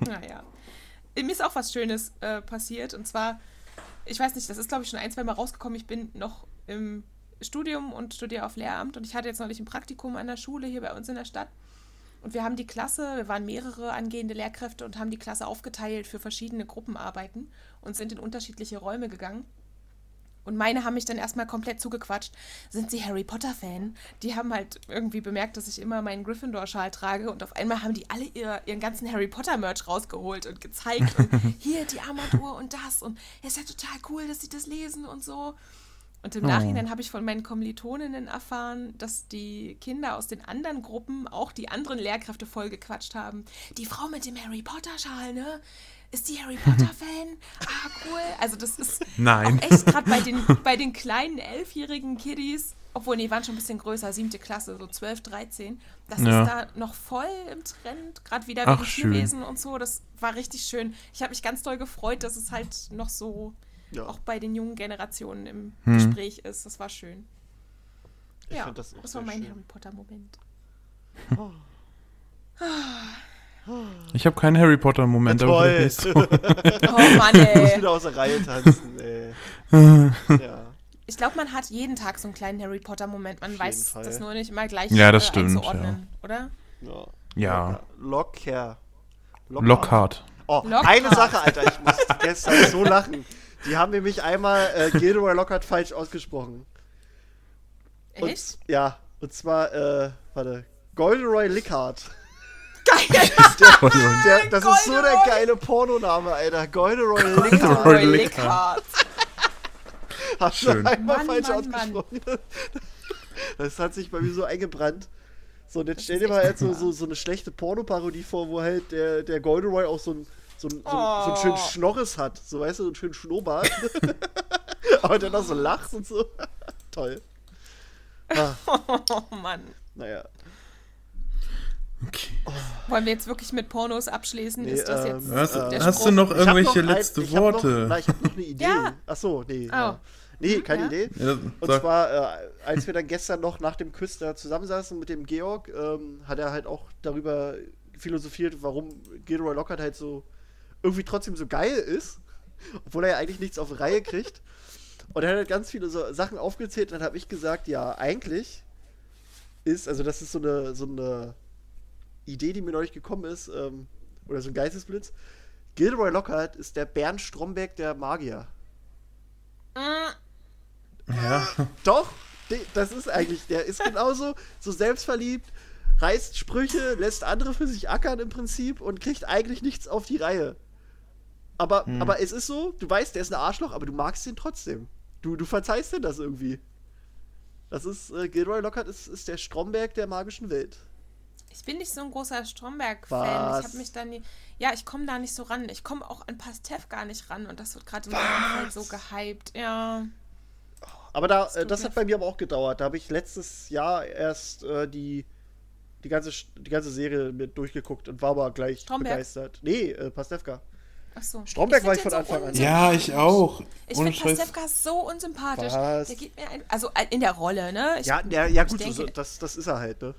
Naja. Mir ist auch was Schönes äh, passiert. Und zwar, ich weiß nicht, das ist glaube ich schon ein, zwei Mal rausgekommen. Ich bin noch im Studium und studiere auf Lehramt. Und ich hatte jetzt neulich ein Praktikum an der Schule hier bei uns in der Stadt. Und wir haben die Klasse, wir waren mehrere angehende Lehrkräfte und haben die Klasse aufgeteilt für verschiedene Gruppenarbeiten und sind in unterschiedliche Räume gegangen. Und meine haben mich dann erstmal komplett zugequatscht. Sind sie Harry Potter-Fan? Die haben halt irgendwie bemerkt, dass ich immer meinen Gryffindor-Schal trage. Und auf einmal haben die alle ihr, ihren ganzen Harry Potter-Merch rausgeholt und gezeigt. Und hier die Armatur und das. Und es ist ja total cool, dass sie das lesen und so. Und im Oh. Nachhinein habe ich von meinen Kommilitoninnen erfahren, dass die Kinder aus den anderen Gruppen auch die anderen Lehrkräfte voll gequatscht haben. Die Frau mit dem Harry Potter-Schal, ne? Ist die Harry Potter-Fan? Ah, cool. Also das ist Nein. auch echt gerade bei den, bei den kleinen elfjährigen Kiddies, obwohl, nee, waren schon ein bisschen größer, siebte Klasse, so 12, 13. Das Ja. ist da noch voll im Trend, gerade wieder wegen schön. Tierwesen und so. Das war richtig schön. Ich habe mich ganz doll gefreut, dass es halt noch so Ja. auch bei den jungen Generationen im Hm. Gespräch ist. Das war schön. Ich ja, das auch war mein schön. Harry Potter-Moment. Ich habe keinen Harry Potter-Moment, Ja, aber toll. Oh Mann, Ich muss ey. wieder aus der Reihe tanzen, ey. Ja. Ich glaube, man hat jeden Tag so einen kleinen Harry Potter-Moment. Man weiß Fall. das nur nicht immer gleich Ja, das äh, stimmt, einzuordnen, oder? ja. Ja. Locker. Lockhart. Oh, Lockhart. eine Sache, Alter, ich musste gestern so lachen. Die haben nämlich einmal äh, Gilderoy Lockhart falsch ausgesprochen. Und, Echt? Ja, und zwar, äh, warte, Golderoy Lickhart. Geil! Der, das ist so der geile Pornoname, Alter. Golderoy Lickhart. Golderoy Lickhardt. Lickhardt. Hast du Schön. einmal Mann, falsch Mann, Mann. ausgesprochen. Das hat sich bei mir so eingebrannt. So, und jetzt stell dir mal so, so, so eine schlechte Pornoparodie vor, wo halt der, der Golderoy auch so ein, so ein, so, ein- so einen Oh. schönen Schnorres hat. So, weißt du, so einen schönen Schnurrbart. Aber dann auch so lacht und so. Toll. Ah, Oh Mann. naja. Okay. Wollen wir jetzt wirklich mit Pornos abschließen? Nee, ist das ähm, jetzt Was, äh, der hast du noch Ich irgendwelche noch ein- letzte ich hab Worte? Noch, na, ich habe noch eine Idee. Ja. Achso, nee. Oh. Ja. Nee, keine Ja. Idee. Ja, Und zwar, äh, als wir dann gestern noch nach dem Quiz da zusammensaßen mit dem Georg, ähm, hat er halt auch darüber philosophiert, warum Gilderoy Lockhart halt so irgendwie trotzdem so geil ist, obwohl er ja eigentlich nichts auf die Reihe kriegt. Und er hat halt ganz viele so Sachen aufgezählt und dann habe ich gesagt, ja, eigentlich ist, also das ist so eine, so eine Idee, die mir neulich gekommen ist, ähm, oder so ein Geistesblitz. Gilderoy Lockhart ist der Bernd Stromberg der Magier. ja. Doch, das ist eigentlich, der ist genauso so selbstverliebt, reißt Sprüche, lässt andere für sich ackern im Prinzip und kriegt eigentlich nichts auf die Reihe. Aber, aber es ist so, du weißt, der ist ein Arschloch, aber du magst ihn trotzdem. Du, du verzeihst dir das irgendwie. Das ist, äh, Gilroy Lockhart ist, ist der Stromberg der magischen Welt. Ich bin nicht so ein großer Stromberg-Fan. Ich habe mich da nie. Ja, ich komme da nicht so ran. Ich komme auch an Pastef gar nicht ran und das wird gerade im Umfeld so gehypt. Ja. Aber da, Das das hat bei mir aber auch gedauert. Da habe ich letztes Jahr erst äh, die, die, ganze, die ganze Serie mit durchgeguckt und war aber gleich Stromberg? begeistert. Nee, äh, Pastewka. Ach so. Stromberg war ich von Anfang an. ja, ich auch. Ich finde. Pastewka so unsympathisch. Was? Der geht mir ein, also äh, in der Rolle, ne? Ich, Ja, ja, ja gut, ich so, denke, das, das ist er halt, ne?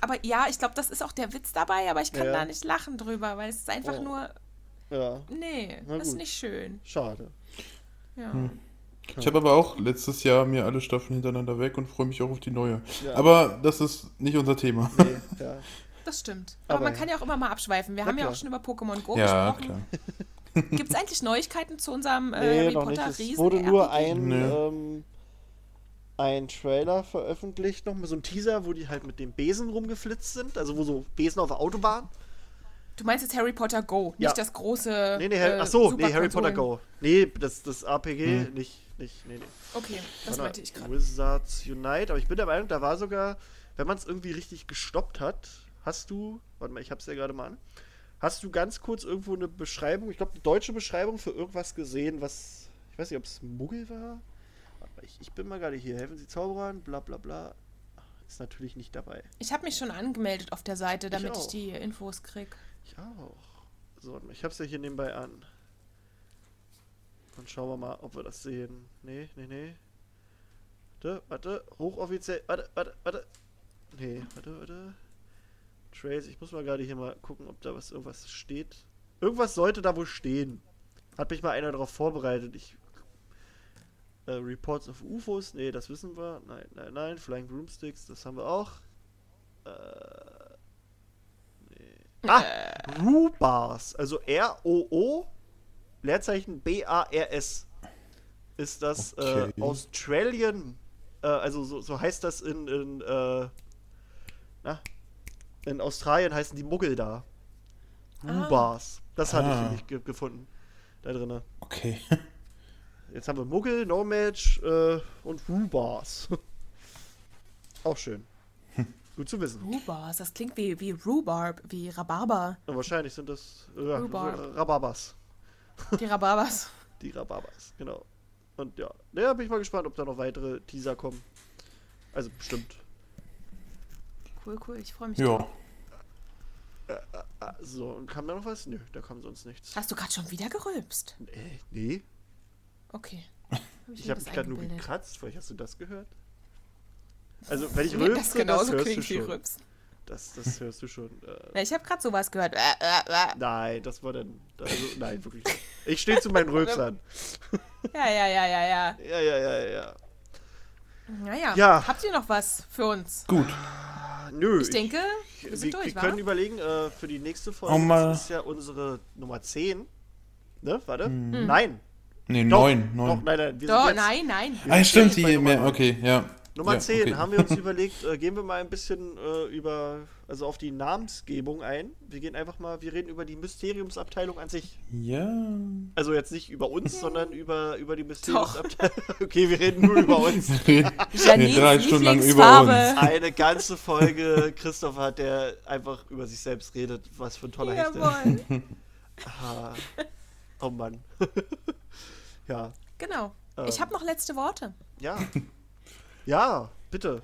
Aber ja, ich glaube, das ist auch der Witz dabei, aber ich kann Ja. da nicht lachen drüber, weil es ist einfach Oh. nur, ja, nee, das ist nicht schön. schade. Ja. Ich habe aber auch letztes Jahr mir alle Staffeln hintereinander weg und freue mich auch auf die neue. Ja. Aber das ist nicht unser Thema. Nee, ja. Das stimmt. Aber, Aber man ja. kann ja auch immer mal abschweifen. Wir Na haben ja klar. auch schon über Pokémon Go Ja, gesprochen. klar. Gibt es eigentlich Neuigkeiten zu unserem äh, Nee, Harry noch Potter nicht. Es Riesen wurde nur ein, ähm, ein Trailer veröffentlicht, noch mal so ein Teaser, wo die halt mit dem Besen rumgeflitzt sind. Also wo so Besen auf der Autobahn. Du meinst jetzt Harry Potter Go, Ja. nicht das große. Nee, nee, Harry, äh, ach so, nee, Harry Potter. Go. Nee, das, das RPG, nicht, nicht, nee, nee. Okay, das meinte ich gerade. Wizards Unite, aber ich bin der Meinung, da war sogar, wenn man es irgendwie richtig gestoppt hat, hast du, warte mal, ich hab's ja gerade mal an, hast du ganz kurz irgendwo eine Beschreibung, ich glaube, eine deutsche Beschreibung für irgendwas gesehen, was, ich weiß nicht, ob es Muggel war? Ich, ich bin mal gerade hier, helfen Sie Zauberern, bla bla bla. Ist natürlich nicht dabei. Ich habe mich schon angemeldet auf der Seite, damit ich, auch. die Infos krieg. Ich auch. So, ich hab's ja hier nebenbei an. Dann schauen wir mal, ob wir das sehen. Nee, nee, nee. Warte, warte, hochoffiziell. Warte, warte, warte. Nee, warte, warte. Trace, ich muss mal gerade hier mal gucken, ob da was irgendwas steht. Irgendwas sollte da wohl stehen. Hat mich mal einer darauf vorbereitet. Ich. Äh, Reports of UFOs, nee, das wissen wir. Nein, nein, nein. Flying Broomsticks, das haben wir auch. Äh. Nee. Ah! Rubars, also R-O-O, Leerzeichen B-A-R-S, ist das Okay. äh, Australian, äh, also so, so heißt das in, in, äh, na, in Australien heißen die Muggel da. Rubars. Das hatte Ah. ich nicht ge gefunden. Da drinne. Okay. Jetzt haben wir Muggel, No Match äh, und Rubars. Auch schön. Gut zu wissen. Rhubars, das klingt wie, wie Rhubarb, wie Rhabarber. Und wahrscheinlich sind das äh, ja, Rhabarbers. Die Rhabarbers. Die Rhabarbers, genau. Und ja, da bin ich mal gespannt, ob da noch weitere Teaser kommen. Also bestimmt. Cool, cool, ich freue mich. Ja. Ah, so, und kam da noch was? Nö, da kam sonst nichts. Hast du gerade schon wieder gerülpst? Nee, nee. Okay. Hab Ich mir habe das mich gerade nur gekratzt. Vielleicht hast du das gehört? Also, wenn ich Nee, rülpse, das das, genauso hörst klingt du wie schon. Rülpsen. Das, das hörst du schon. Äh, Ja, ich habe gerade sowas gehört. Äh, äh, äh. nein, das war dann... Also, nein, wirklich nicht. Ich stehe zu meinen Rülpsern. Ja, ja, ja, ja, ja. Ja, ja, ja, ja. Naja, Ja. habt ihr noch was für uns? Gut. Nö. Ich denke, wir wir, sind durch, wir können überlegen, äh, für die nächste Folge, das ist ja unsere Nummer 10. Ne, warte. Hm. Nein. Nee, Doch, neun. Doch, neun. nein, nein. Wir Doch, sind jetzt, nein, nein. wir Ah, sind stimmt, die Nummer mehr. Okay, ja. Nummer ja, 10 okay. haben wir uns überlegt, äh, gehen wir mal ein bisschen äh, über, also auf die Namensgebung ein. Wir gehen einfach mal, wir reden über die Mysteriumsabteilung an sich. Ja. Also jetzt nicht über uns, sondern über, über die Mysteriumsabteilung. okay, wir reden nur über uns. Janines drei Stunden lang über Lieblingsfarbe. Eine ganze Folge Christoph hat, der einfach über sich selbst redet. Was für ein toller Hecht er ist. Jawohl. Ah. Oh Mann. Ja. Genau. Ähm. Ich habe noch letzte Worte. Ja. Ja, bitte.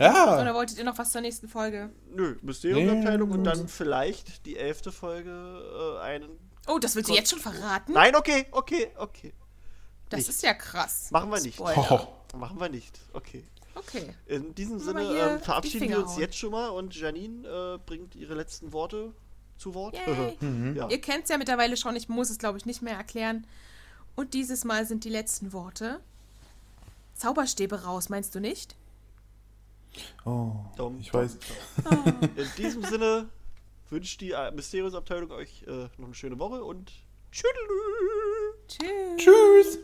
Oder Ja. wolltet ihr noch was zur nächsten Folge? Nö, Mysteriumsabteilung Nee. und dann vielleicht die elfte Folge äh, einen. Oh, das willst du jetzt schon verraten? Nein, okay, okay, okay. das nicht. ist ja krass. Machen wir nicht. Oh. Machen wir nicht. Okay. Okay. In diesem Sinne ähm, verabschieden wir uns hauen. jetzt schon mal und Janine äh, bringt ihre letzten Worte zu Wort. Yay. ja. Ihr kennt es ja mittlerweile schon, ich muss es, glaube ich, nicht mehr erklären. Und dieses Mal sind die letzten Worte. Zauberstäbe raus, meinst du nicht? Oh. Dom, Ich dom, weiß. dom. In diesem Sinne wünscht die äh, Mysteriumsabteilung euch äh, noch eine schöne Woche und tschüss. Tschüss. Tschüss.